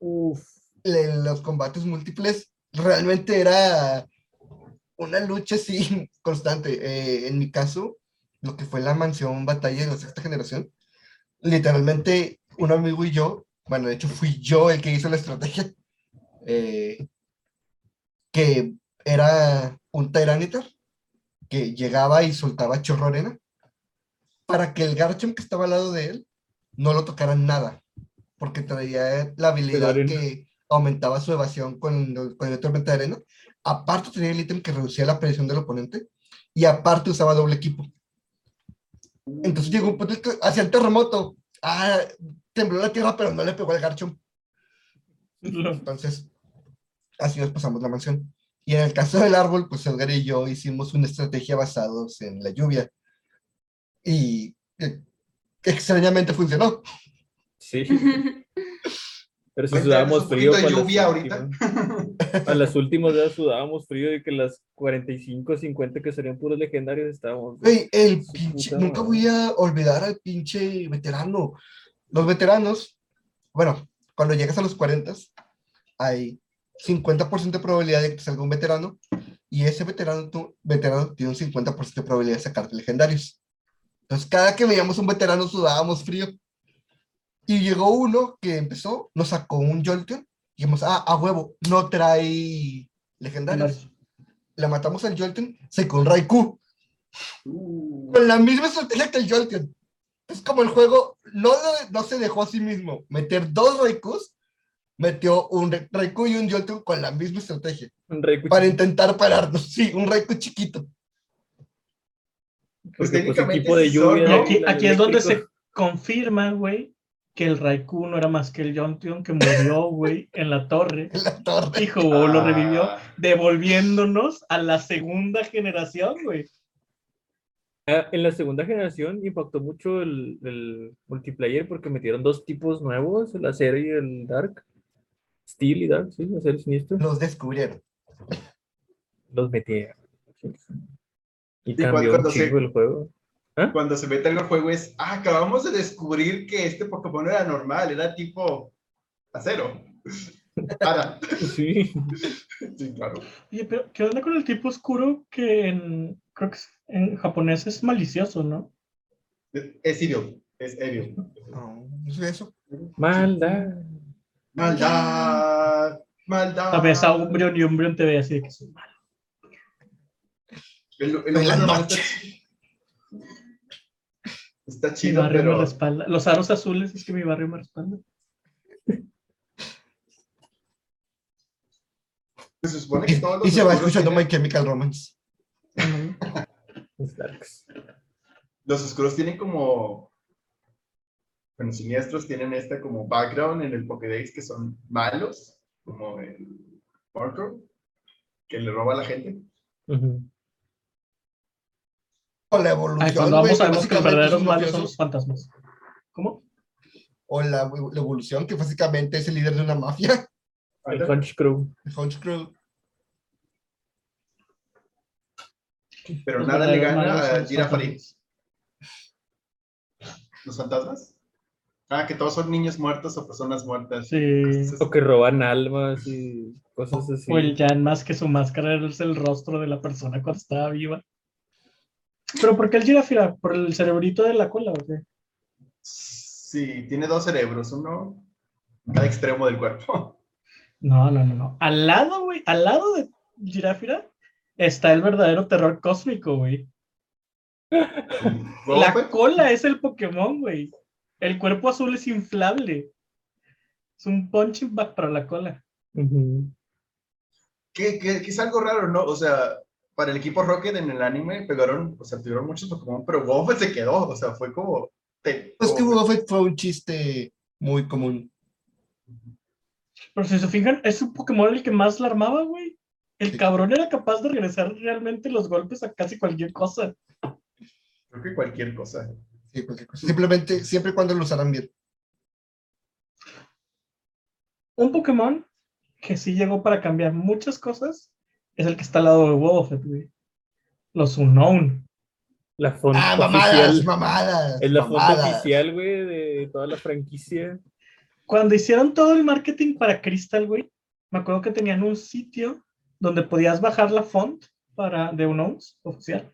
Uf. le- los combates múltiples realmente era una lucha así constante. Eh, en mi caso, lo que fue la mansión batalla de la sexta generación, literalmente un amigo y yo, bueno, de hecho fui yo el que hizo la estrategia, eh, que era un Tyranitar que llegaba y soltaba chorro arena para que el Garchomp que estaba al lado de él no lo tocara nada, porque traía la habilidad que aumentaba su evasión con, con el tormenta de arena. Aparte tenía el ítem que reducía la presión del oponente y aparte usaba doble equipo. Entonces llegó un punto que hacía el terremoto. Ah, tembló la tierra, pero no le pegó al Garchomp. Entonces, así nos pasamos la mansión. Y en el caso del árbol, pues Edgar y yo hicimos una estrategia basados en la lluvia. Y eh, extrañamente funcionó. Sí, pero si sudábamos frío. para lluvia ahorita. últimas- A las últimas ya sudábamos frío de que las 45, 50 que serían puros legendarios estábamos. Güey, el pinche, nunca madre. voy a olvidar al pinche veterano. Los veteranos, bueno, cuando llegas a los 40, hay 50% de probabilidad de que te salga un veterano y ese veterano, tu- veterano tiene un 50% de probabilidad de sacarte legendarios. Entonces, cada que veíamos un veterano sudábamos frío. Y llegó uno que empezó, nos sacó un Jolteon y dijimos, ah, a huevo, no trae legendarios. Le matamos al Jolteon, sacó un Raikou Uh, con la misma estrategia que el Jolteon. Es como el juego no, no se dejó a sí mismo meter dos Raikus, metió un Ra- Raikou y un Jolteon con la misma estrategia Un para intentar pararnos. Sí, un Raikou chiquito. Pues porque, pues, técnicamente equipo de son, lluvia. Aquí, aquí es donde se confirma, güey, que el Raikou no era más que el Jontion que murió, güey, en la torre. En la torre. Hijo, lo revivió, ah, devolviéndonos a la segunda generación, güey. Ah, En la segunda generación impactó mucho el, el multiplayer porque metieron dos tipos nuevos, el Acero y el Dark. Steel y Dark, sí, Acero y Sinistro. Los descubrieron. Los metieron. Y cambió un se- el juego. Cuando se mete en el juego es, ah, acabamos de descubrir que este Pokémon no era normal, era tipo acero. Para. Sí. Sí, claro. Oye, pero ¿qué onda con el tipo oscuro que en, creo que es- en japonés es malicioso, ¿no? Es, es Evil, es Evil. No, no sé eso. Maldad. Maldad, maldad. A veces a Umbreon y Umbreon te ve así de que soy malo. El, el En la noche. Está, está Mi chido, barrio me pero respalda. Los aros azules es que mi barrio me respalda. se supone que todos los Y se va escuchando tienen- My Chemical Romance. Los oscuros tienen como bueno, siniestros tienen esta como background en el Pokédex que son malos, como el Marco, que le roba a la gente. O la evolución. Ay, cuando sabemos que los verdaderos malos son los fantasmas. ¿Cómo? O la, la evolución, que básicamente es el líder de una mafia. El Hunch Crew. El Hunch Crew. Pero Los nada le gana a Girafari. fantasmas. ¿Los fantasmas? Ah, que todos son niños muertos o personas muertas. Sí. O que roban almas y cosas así. O el Jan más que su máscara es el rostro de la persona cuando estaba viva. ¿Pero por qué el Girafira? ¿Por el cerebrito de la cola o qué? Sí, tiene dos cerebros, uno en cada extremo del cuerpo. No, no, no, no. Al lado, güey, al lado de Girafira está el verdadero terror cósmico, güey. La cola es el Pokémon, güey. El cuerpo azul es inflable. Es un punching bag para la cola. Ujú. que, que- que es algo raro, ¿no? O sea, para el equipo Rocket en el anime pegaron, o sea, tuvieron muchos Pokémon, pero Wolfet se quedó, o sea, fue como... te- Pues que Buffett fue un chiste muy común. Pero si se fijan, es un Pokémon el que más la armaba, güey. El Sí. cabrón era capaz de regresar realmente los golpes a casi cualquier cosa. Creo que cualquier cosa. Sí, cualquier cosa. Simplemente, siempre y cuando lo usaran bien. Un Pokémon que sí llegó para cambiar muchas cosas es el que está al lado de Wobbuffet, güey. Los Unknown. La fuente Ah, mamadas, oficial. mamadas. Es la mamadas. oficial, güey, de toda la franquicia. Cuando hicieron todo el marketing para Crystal, güey, me acuerdo que tenían un sitio donde podías bajar la font para, de un OUNS oficial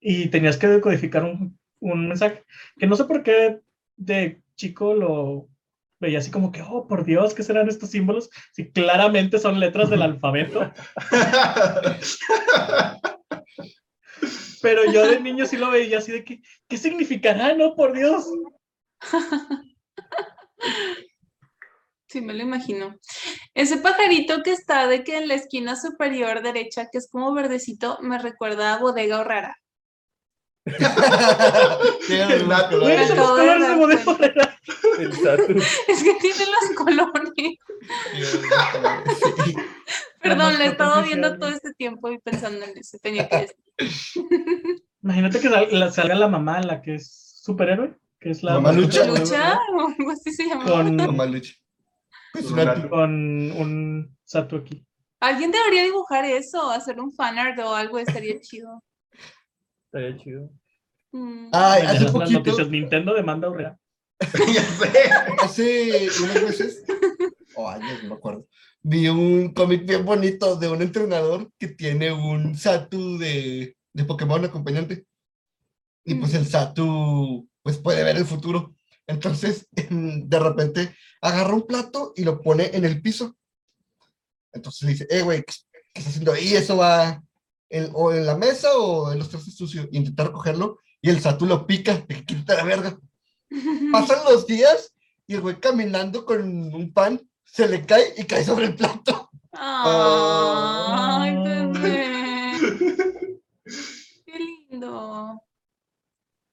y tenías que decodificar un, un mensaje que no sé por qué de chico lo veía así como que, oh, por Dios, ¿qué serán estos símbolos? Si claramente son letras del alfabeto. Pero yo de niño sí lo veía así de que, ¿qué significará? No, por Dios. Sí, me lo imagino. Ese pajarito que está de que en la esquina superior derecha, que es como verdecito, me recuerda a bodega El los colores. de colores de dar Bodega. El Saturn. Es que tiene los colores. Perdón, le he estado viendo todo este tiempo y pensando en eso. Tenía que decir. Imagínate que salga la mamá, la que es superhéroe, que es la Mamalucha. mascota de ¿Lucha? O algo así se llama. Con, Mamalucha. Pues Un una- gato. con un Satu aquí. Alguien debería dibujar eso, hacer un fanart o algo, estaría chido. Estaría chido. Mm. Ay, hace las poquito, noticias, Nintendo demanda a Aurrera. ya sé. hace unas veces, o años, no me acuerdo, vi un cómic bien bonito de un entrenador que tiene un Satu de, de Pokémon acompañante. Y pues el Satu, pues puede ver el futuro. Entonces, de repente, agarra un plato y lo pone en el piso. Entonces le dice, eh, güey, ¿qué, qué estás haciendo ahí? ¿Eso va en, o en la mesa o en los trastes sucios? Intenta recogerlo y el Satu lo pica, te quita la verga. Pasan los días y el güey caminando con un pan se le cae y cae sobre el plato. Ay, Ah. bebé. Qué lindo.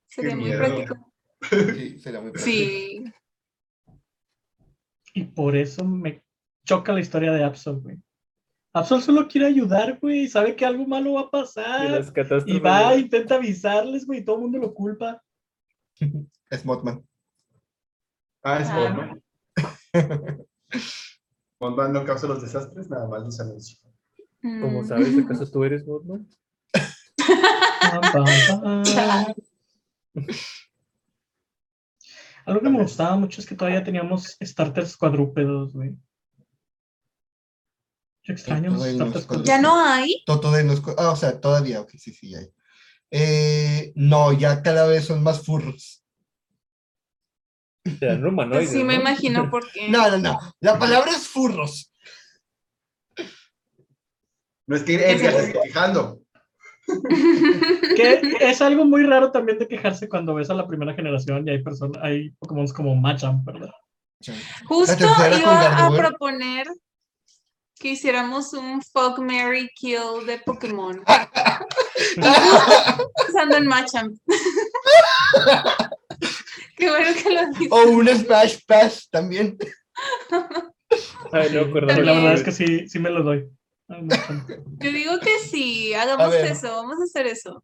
Sería muy miedo. práctico. Sí, sería muy práctico. Sí. Y por eso me choca la historia de Absol, güey. Absol solo quiere ayudar, güey, y sabe que algo malo va a Y pasar. las catástrofes. Y va, intenta avisarles, güey, y todo el mundo lo culpa. Es Mothman. Ah, es Ah. Bondman. Bondman no causa los desastres, nada más los anuncia. Como Mm. sabes, ¿acaso tú eres. Chale. Algo que me gustaba mucho es que todavía teníamos starters cuadrúpedos, güey. Yo extraño los starters cuadrúpedos. ¿Ya no hay? Toto de los co- Ah, o sea, todavía, ok, sí, sí, ya hay. Eh, no, ya cada vez son más furros. Serán humanoides. Sí, me ¿no? imagino por qué. No, no, no. La palabra es furros. No es que Edgar se esté quejando. Que es algo muy raro también de quejarse cuando ves a la primera generación y hay personas, hay Pokémon como Machamp, ¿verdad? Justo iba a proponer que hiciéramos un Fuck Mary Kill de Pokémon. Pensando en Machamp. Qué bueno que lo dices. o un Smash Pass también. Ay, no, perdón. la verdad es que sí, sí me lo doy. Ay. Yo digo que sí, hagamos eso, vamos a hacer eso.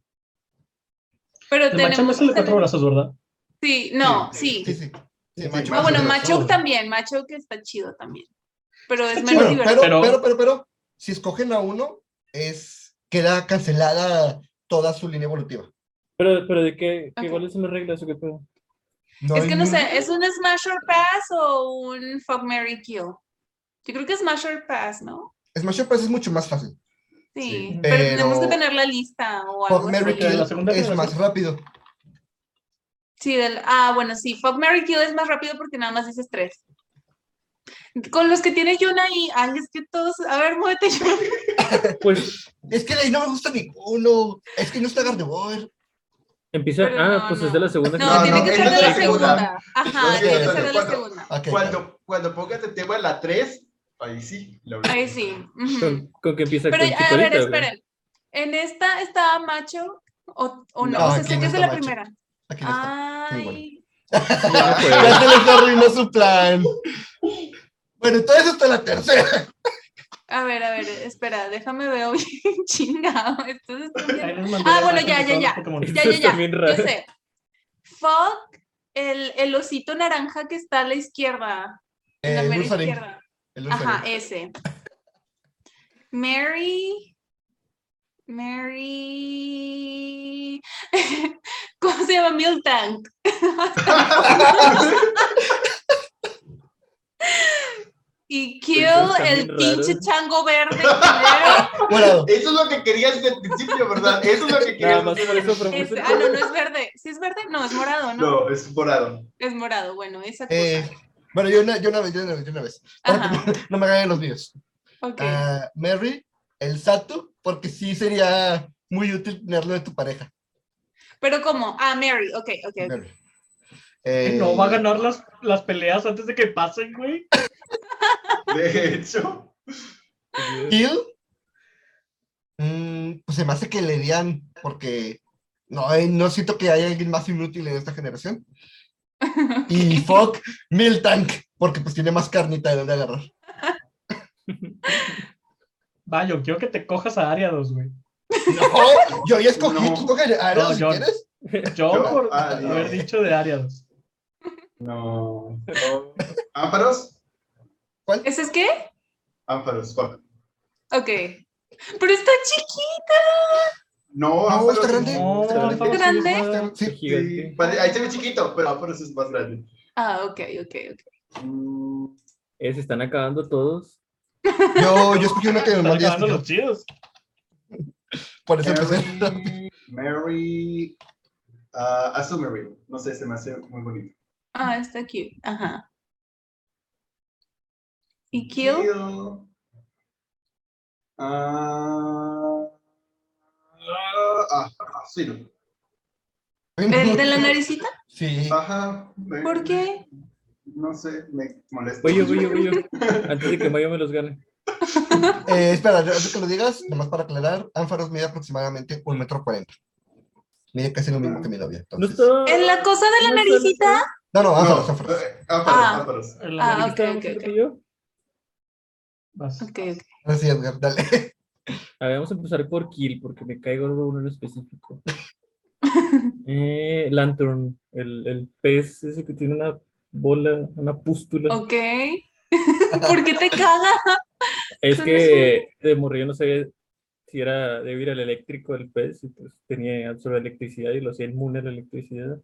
Pero El tenemos es el de cuatro brazos, ¿verdad? Sí, no, sí. Sí, sí. Sí, Sí, macho. Ah, bueno, Macho, Macho también, Macho que está chido también. Pero es menos Bueno, divertido. pero, Pero- pero, pero, si escogen a uno, es queda cancelada toda su línea evolutiva. Pero, pero de qué, qué Ok. ¿cuáles son las reglas o qué pedo? No es que no sé, ¿es un Smash or Pass o un Fuck Mary Kill? Yo creo que es Smash or Pass, ¿no? Smash Pass es mucho más fácil. Sí, Sí. pero, tenemos que tener la lista o Fuck algo Mary de la Kill es más rápido. Sí, del, ah, bueno, sí, Fuck Mary Kill es más rápido porque nada más dices tres. Con los que tiene Yuna y, ay, es que todos, a ver, muévete Yuna. Pues Es que de ahí no me gusta ninguno. Es que no está Gardevoir. Empieza. Pero ah, no, pues no. es de la segunda No, No, tiene que ser de de la segunda. segunda. Ajá, tiene que ser de la cuando- segunda. Cuando, cuando pongas el tema en la 3, ahí sí. la Ahí sí. ujú. Con, con que empieza Pero con a ver, esperen. ¿En esta estaba macho o, o no? No, o sea, sé que es de la macho. primera. Aquí no está. Ay. Ya se les arruinó su plan. Bueno, entonces hasta la tercera. A ver, a ver, espera, déjame ver chingado. Ah, la bueno, ya, ya, ya. Ya, ya, ya. Yo sé. Fuck el, el osito naranja que está a la izquierda. En la Eh, mera Ursaring, izquierda. Ajá, ese. Mary. Mary. ¿Cómo se llama? Miltank. Y Kill, el pinche raros. chango verde primero. Morado. Eso es lo que querías desde el principio, ¿verdad? Eso es lo que Nada querías. más por eso, Este, ah, no, no es verde. ¿Sí es verde? No, es morado, ¿no? No, es morado. Es morado, bueno, esa cosa. Eh, bueno, yo una, yo una vez, yo una vez, yo una vez. No, me hagan los míos. ok. Ah, Mary, el Satu, porque sí sería muy útil tenerlo de tu pareja. Pero ¿cómo? Ah, Mary, ok, ok, ok. Mary. Eh, No va a ganar las, las peleas antes de que pasen, güey. De hecho, Kill, mm, pues se me hace que le dirían, porque no, eh, no siento que haya alguien más inútil en esta generación. Y Fuck, Miltank, porque pues tiene más carnita de donde agarrar. Va, yo quiero que te cojas a Ariados, güey. No, yo ya escogí, No. tú coge a No, si yo- quieres. Yo Yo, por ah, no. haber dicho de Ariados. no. Ámparos, ¿Ese es qué? ámparos, fuck. Ok. Pero está chiquita. No, No, ámparos. está grande. No, Está grande. Ámparos ¿Grande? está- Sí. Sí, ahí se ve chiquito, pero ámparos es más grande. Ah, ok, ok, ok. Mm, Eh, se están acabando todos. Yo, yo escogí uno que me Están mandé acabando los chidos. Por eso empecé. Mary, Mary, ah, Azul Mary. No sé, se me hace muy bonito. Ah, está cute. Ajá. ¿Y Kill? Kill. Ah, ah, ah, sí, no. ¿El de la naricita? Sí. Ajá. me- ¿Por qué? No sé, me molesta. Voy yo, voy yo, voy yo. Antes de que Mayo me los gane. Eh, espera, antes de que lo digas, nomás para aclarar, Ánfaros mide aproximadamente un metro cuarenta. Mide casi lo mismo que mi novia. No Entonces... está. ¿En la cosa de la naricita? No, no, No, Ánfaros, Ánfaros. eh, ámparos, Ah. Ah, ¿Aquí ok, ok, ok. Vas. Ok, ok. Ahora sí, Edgar, dale. A ver, vamos a empezar por Kill, porque me caigo uno en específico. Eh, Lantern, el, el pez ese que tiene una bola, una pústula. Ok. ¿Por qué te caga? Es que de morrillo no sabía si era debido al eléctrico el pez, y pues tenía absorbe electricidad y lo hacía inmune a la electricidad.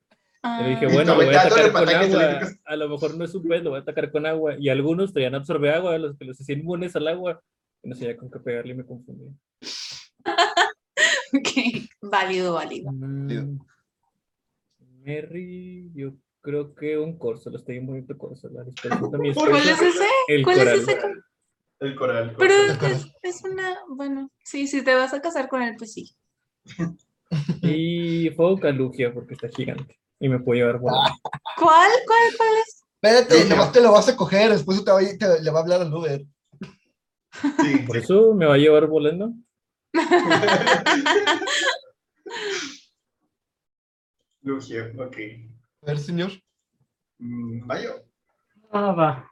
Le dije, Ah, bueno, lo voy a atacar con agua. A lo mejor no es un pez, lo voy a atacar con agua. Y algunos traían absorbe agua, los que los hacían inmunes al agua. Y no sabía con qué pegarle y me confundí. Ok, válido, válido. Mm, Merry, yo creo que un corso, lo estoy muy de corso. La respuesta también es ¿Cuál es ese? El ¿Cuál coral. es ese? El coral. Pero coral. Es, es una, bueno, sí, si te vas a casar con él, pues sí. Y Fuego Lugia porque está gigante. Y me puedo llevar volando. ¿Cuál? ¿Cuál? ¿Cuál es? Espérate, nomás te lo vas a coger, después te va, a- te- le va a hablar al Uber. Sí, Por eso me va a llevar volando. Lugia, ok. A ver, señor. Mm, Mayo. Ah, va.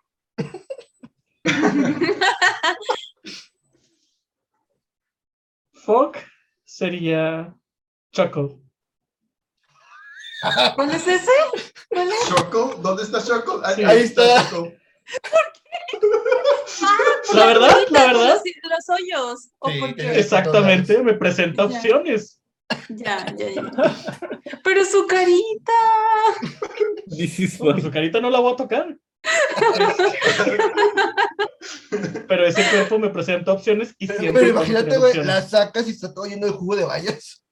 Fuck sería Chuckle. ¿Cuál es ese? ¿Cuál es? ¿Choco? ¿Dónde está Choco? Ah, Sí. Ahí está. Choco. Por La verdad, la verdad. Los, los hoyos. ¿O Sí, por qué? Exactamente, me presenta Ya. opciones. Ya, ya, ya. Pero su carita. Bueno, su carita no la voy a tocar. Pero ese cuerpo me presenta opciones y Pero, siempre pero imagínate, güey, la sacas y está todo lleno de jugo de bayas.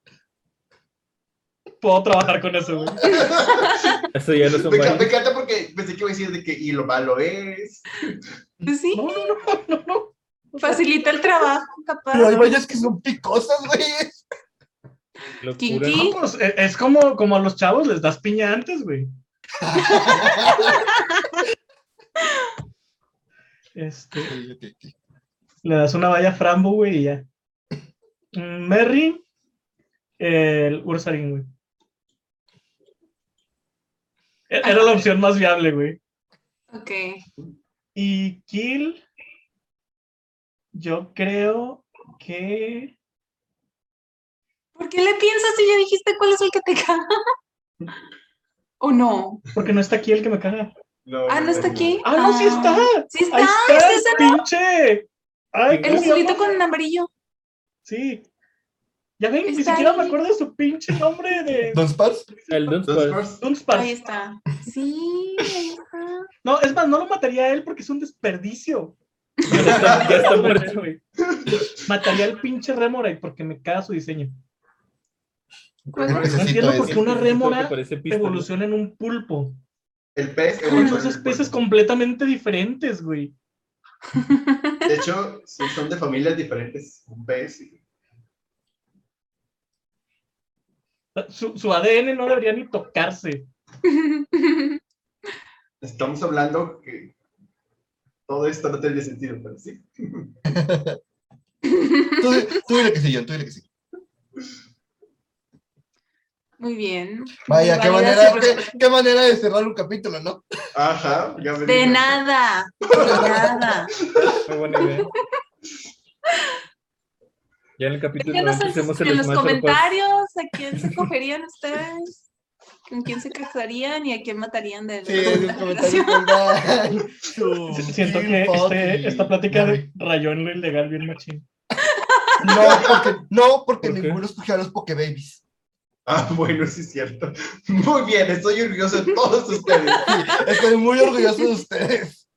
Puedo trabajar con eso, güey. Eso ya no son Me, me encanta porque pensé que iba a decir de que y lo malo es. Pues sí, No, no, no, no, no. facilita el trabajo, capaz. Pero hay bayas que son picosas, güey. Locura. Kinky. No, pues, e- es como, como a los chavos les das piña antes, güey. Este, le das una valla frambo, güey, y ya. Mm, Merry, el Ursaring, güey. Era la opción más viable, güey. Ok. Y Kill, yo creo que. ¿Por qué le piensas si ya dijiste cuál es el que te caga? ¿O no? Porque no está aquí el que me caga. Ah, ¿no está aquí? ¡Ah, no, sí está! Sí está, ¡Ahí está! es ese, ¿no? ¡Pinche! ¡Ay, El ¿cómo se azulito con amarillo. Sí. Ya ven, ni siquiera me acuerdo de su pinche nombre de ¿Don Spars? El first. Dunsparce. Ahí está. Sí, ahí está. No, es más, no lo mataría a él porque es un desperdicio. Ya está, ya está muerto. güey. Mataría al pinche Remorai porque me caga su diseño. ¿Cuál El es? No entiendo por qué una rémora evoluciona en un pulpo. El pez Son dos especies completamente diferentes, güey. De hecho, sí, son de familias diferentes. Un pez. y- Su, su ADN no debería ni tocarse. Estamos hablando que todo esto no tendría sentido, pero sí. Tú, tú dile que sí, John, tú dile que sí. Muy bien. Vaya, qué manera, qué, manera de cerrar un capítulo, ¿no? Ajá. ya me De nada, de nada. Muy buena idea. Ya en el capítulo Déjenos 90 en, hacemos en el los comentarios a quién se cogerían ustedes, con quién se casarían y a quién matarían de Sí, en los comentarios pongan su Siento que este- esta plática de rayó en lo ilegal bien machín. No, porque, no, porque ¿Por ninguno escogió a los Pokebabies. Ah, bueno, sí es cierto. Muy bien, estoy orgulloso de todos ustedes. Estoy muy orgulloso de ustedes.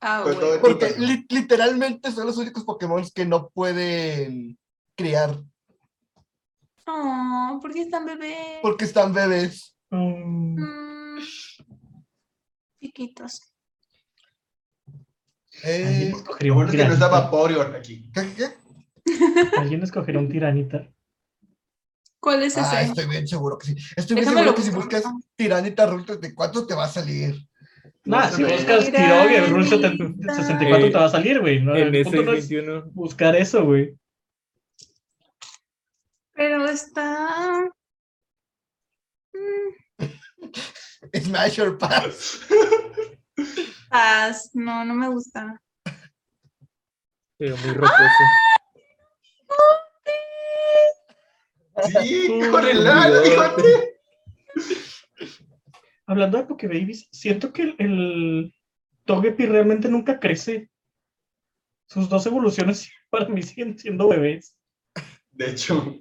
Ah, bueno. todo- Porque li- literalmente son los únicos Pokémon que no pueden criar Oh, ¿por qué están bebés? porque están bebés. Mm, Mm, Chiquitos. Eh, escogería un que no aquí. ¿qué, qué? Alguien escogería un tiranita. ¿Cuál es Ah, ese? estoy bien seguro que sí. Estoy bien Déjame seguro que si buscas Tiranita Rule 34 te va a salir. Nah, si buscas Tirogue, Rule 64 Eh, te va a salir, güey. No, En el punto no es 21 buscar eso, güey. Pero está. Mm, Smash or Pass. Paz. No, no me gusta. pero muy rocoso. Sí, con el fíjate. Hablando de Pokebabies, siento que el, el Togepi realmente nunca crece. Sus dos evoluciones para mí siguen siendo bebés. De hecho,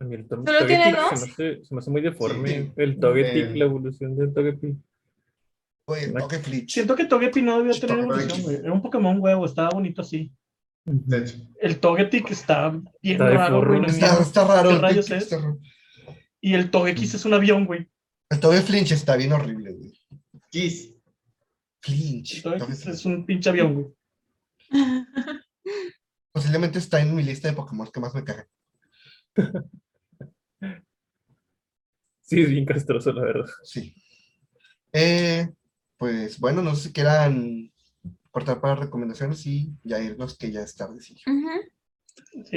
A mí el ¿Solo tiene Togepi dos? Se me, hace, se me hace muy deforme. Sí, el Togetic, el- la evolución del Togepi. Oye, Flitch. Siento que Togepi no debió tener Togepi. evolución, güey. Era un Pokémon huevo, estaba bonito así. de hecho. El Togetic está bien Está raro, güey. no Está, está raro. ¿Qué el rayos Toque- es? está raro. Y el Togekiss es un avión, güey. El Toge Flinch está bien horrible, güey. Kiss. Flinch. El es un pinche avión, güey. Posiblemente está en mi lista de Pokémon que más me cagan. Sí, es bien castroso, la verdad. Sí. Eh, pues bueno, no sé si quieran cortar para recomendaciones y ya irnos, que ya es tarde. Sí,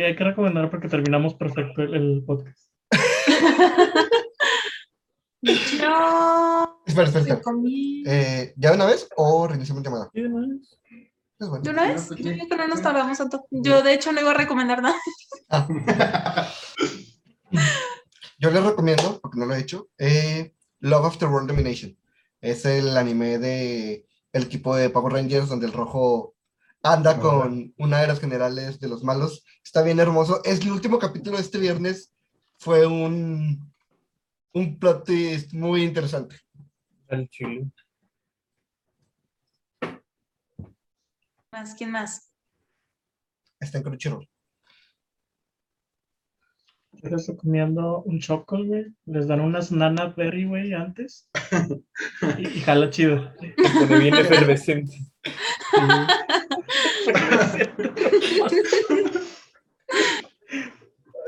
hay que recomendar porque terminamos perfecto el, el podcast. Espera, espera, espera. Eh, ¿Ya de una vez o reiniciamos llamada? ¿Y demás? Es bueno. ¿De una vez? Yo digo que no nos tardamos tanto. Yo, de hecho, no iba a recomendar nada. Yo les recomiendo, porque no lo he hecho, eh, Love After World Domination. Es el anime de el equipo de Power Rangers, donde el rojo anda Ajá. con una de las generales de los malos. Está bien hermoso. Es el último capítulo de este viernes. Fue un, un plot twist muy interesante. Al chile. Más, ¿quién más? Está en Crunchyroll. Yo les recomiendo un choco, güey. Les dan unas nana berry, güey, antes. Y, y jala chido. Se bien efervescente.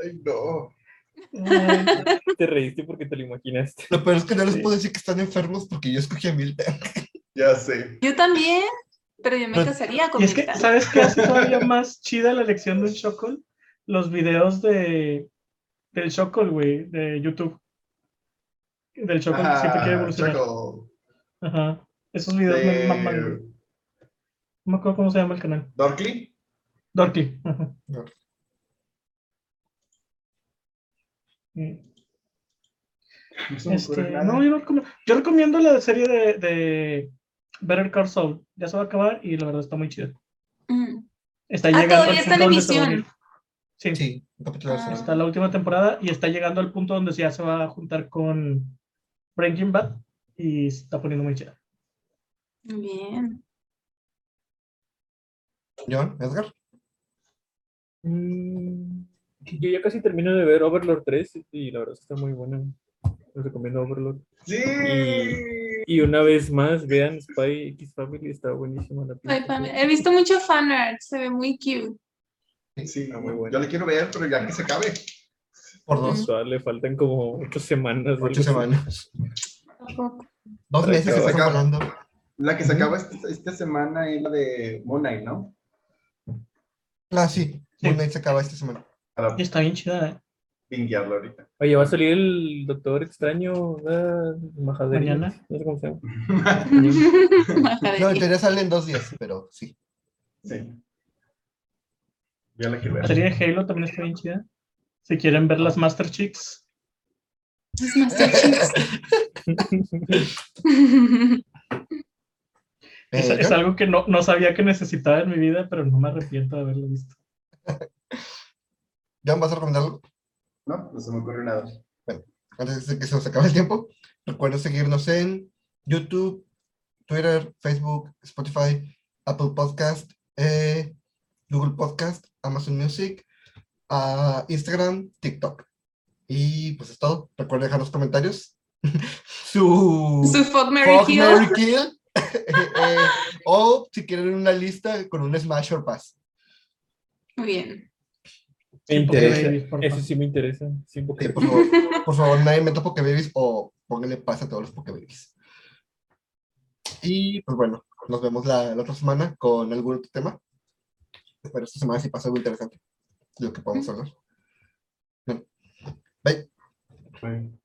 Ay, no. Ay, Te reíste porque te lo imaginaste. Lo peor es que no les puedo decir que están enfermos porque yo escogí a Miltank. Ya sé. Yo también, pero yo me Pero- casaría con Y es que, Miltank. ¿sabes qué hace todavía más chida la elección del Chocol? Los videos de del Chocol, güey, de YouTube. Del Chocol que siempre quiere Ah, evolucionar. Choco. Ajaj. Esos videos me maman. De No me acuerdo cómo se llama el canal. Dorkly. Dorkly. ajá. Dorkly. Mm. No ocurre Este, no, yo, no yo recomiendo la serie de, de Better Call Saul. Ya se va a acabar y la verdad está muy chida. Mm. Está Ah, llegando todavía al está en punto donde se va a emisión. Sí, Sí, Ah. está la última temporada y está llegando al punto donde ya se va a juntar con Breaking Bad y se está poniendo muy chida. Bien. John, Edgar. Mm, Yo ya casi termino de ver Overlord 3 y la verdad es que está muy buena. Les recomiendo Overlord. Sí. Y una vez más, vean Spy X Family, está buenísima la película. He visto mucho fan art, se ve muy cute. Sí, Está muy buena. yo le quiero ver, pero ya que se acabe. Por dos, le faltan como ocho semanas. ocho semanas. Tampoco. Dos meses que se acabe. hablando. La que se acaba esta, esta semana es la de Moon Knight, ¿no? Ah, sí. Sí. Moon Knight se acaba esta semana. Para está bien chida, ¿eh? pinguearlo ahorita. Oye, va a salir el Doctor Extraño, ah, Majadería, Mañana. No sé cómo se llama. No, en teoría sale en dos días, pero sí. sí. Ya la quiero La ver. serie de Halo también está bien chida. Si quieren ver las Master Chicks, Es Master Chiefs. es, es algo que no, no sabía que necesitaba en mi vida, pero no me arrepiento de haberlo visto. John, ¿vas a recomendar algo? No, no se me ocurre nada. Antes de que se nos acabe el tiempo, recuerden seguirnos en YouTube, Twitter, Facebook, Spotify, Apple Podcast, eh, Google Podcast, Amazon Music, ah, Instagram, TikTok. Y pues es todo. Recuerden dejar los comentarios. Su, Su fuck Mary Fuck, Kill. Marry, Kill. Eh, o si quieren una lista con un Smash or Pass. Muy bien. Me interesa. babies. Ese sí me interesa. Sí, Sí, por favor, por favor, nadie meta Pokebabies o pónganle paz a todos los Pokebabies. Y pues bueno, nos vemos la, la otra semana con algún otro tema. Pero esta semana sí pasa algo interesante de lo que podemos hablar. Bueno, bye. Bye.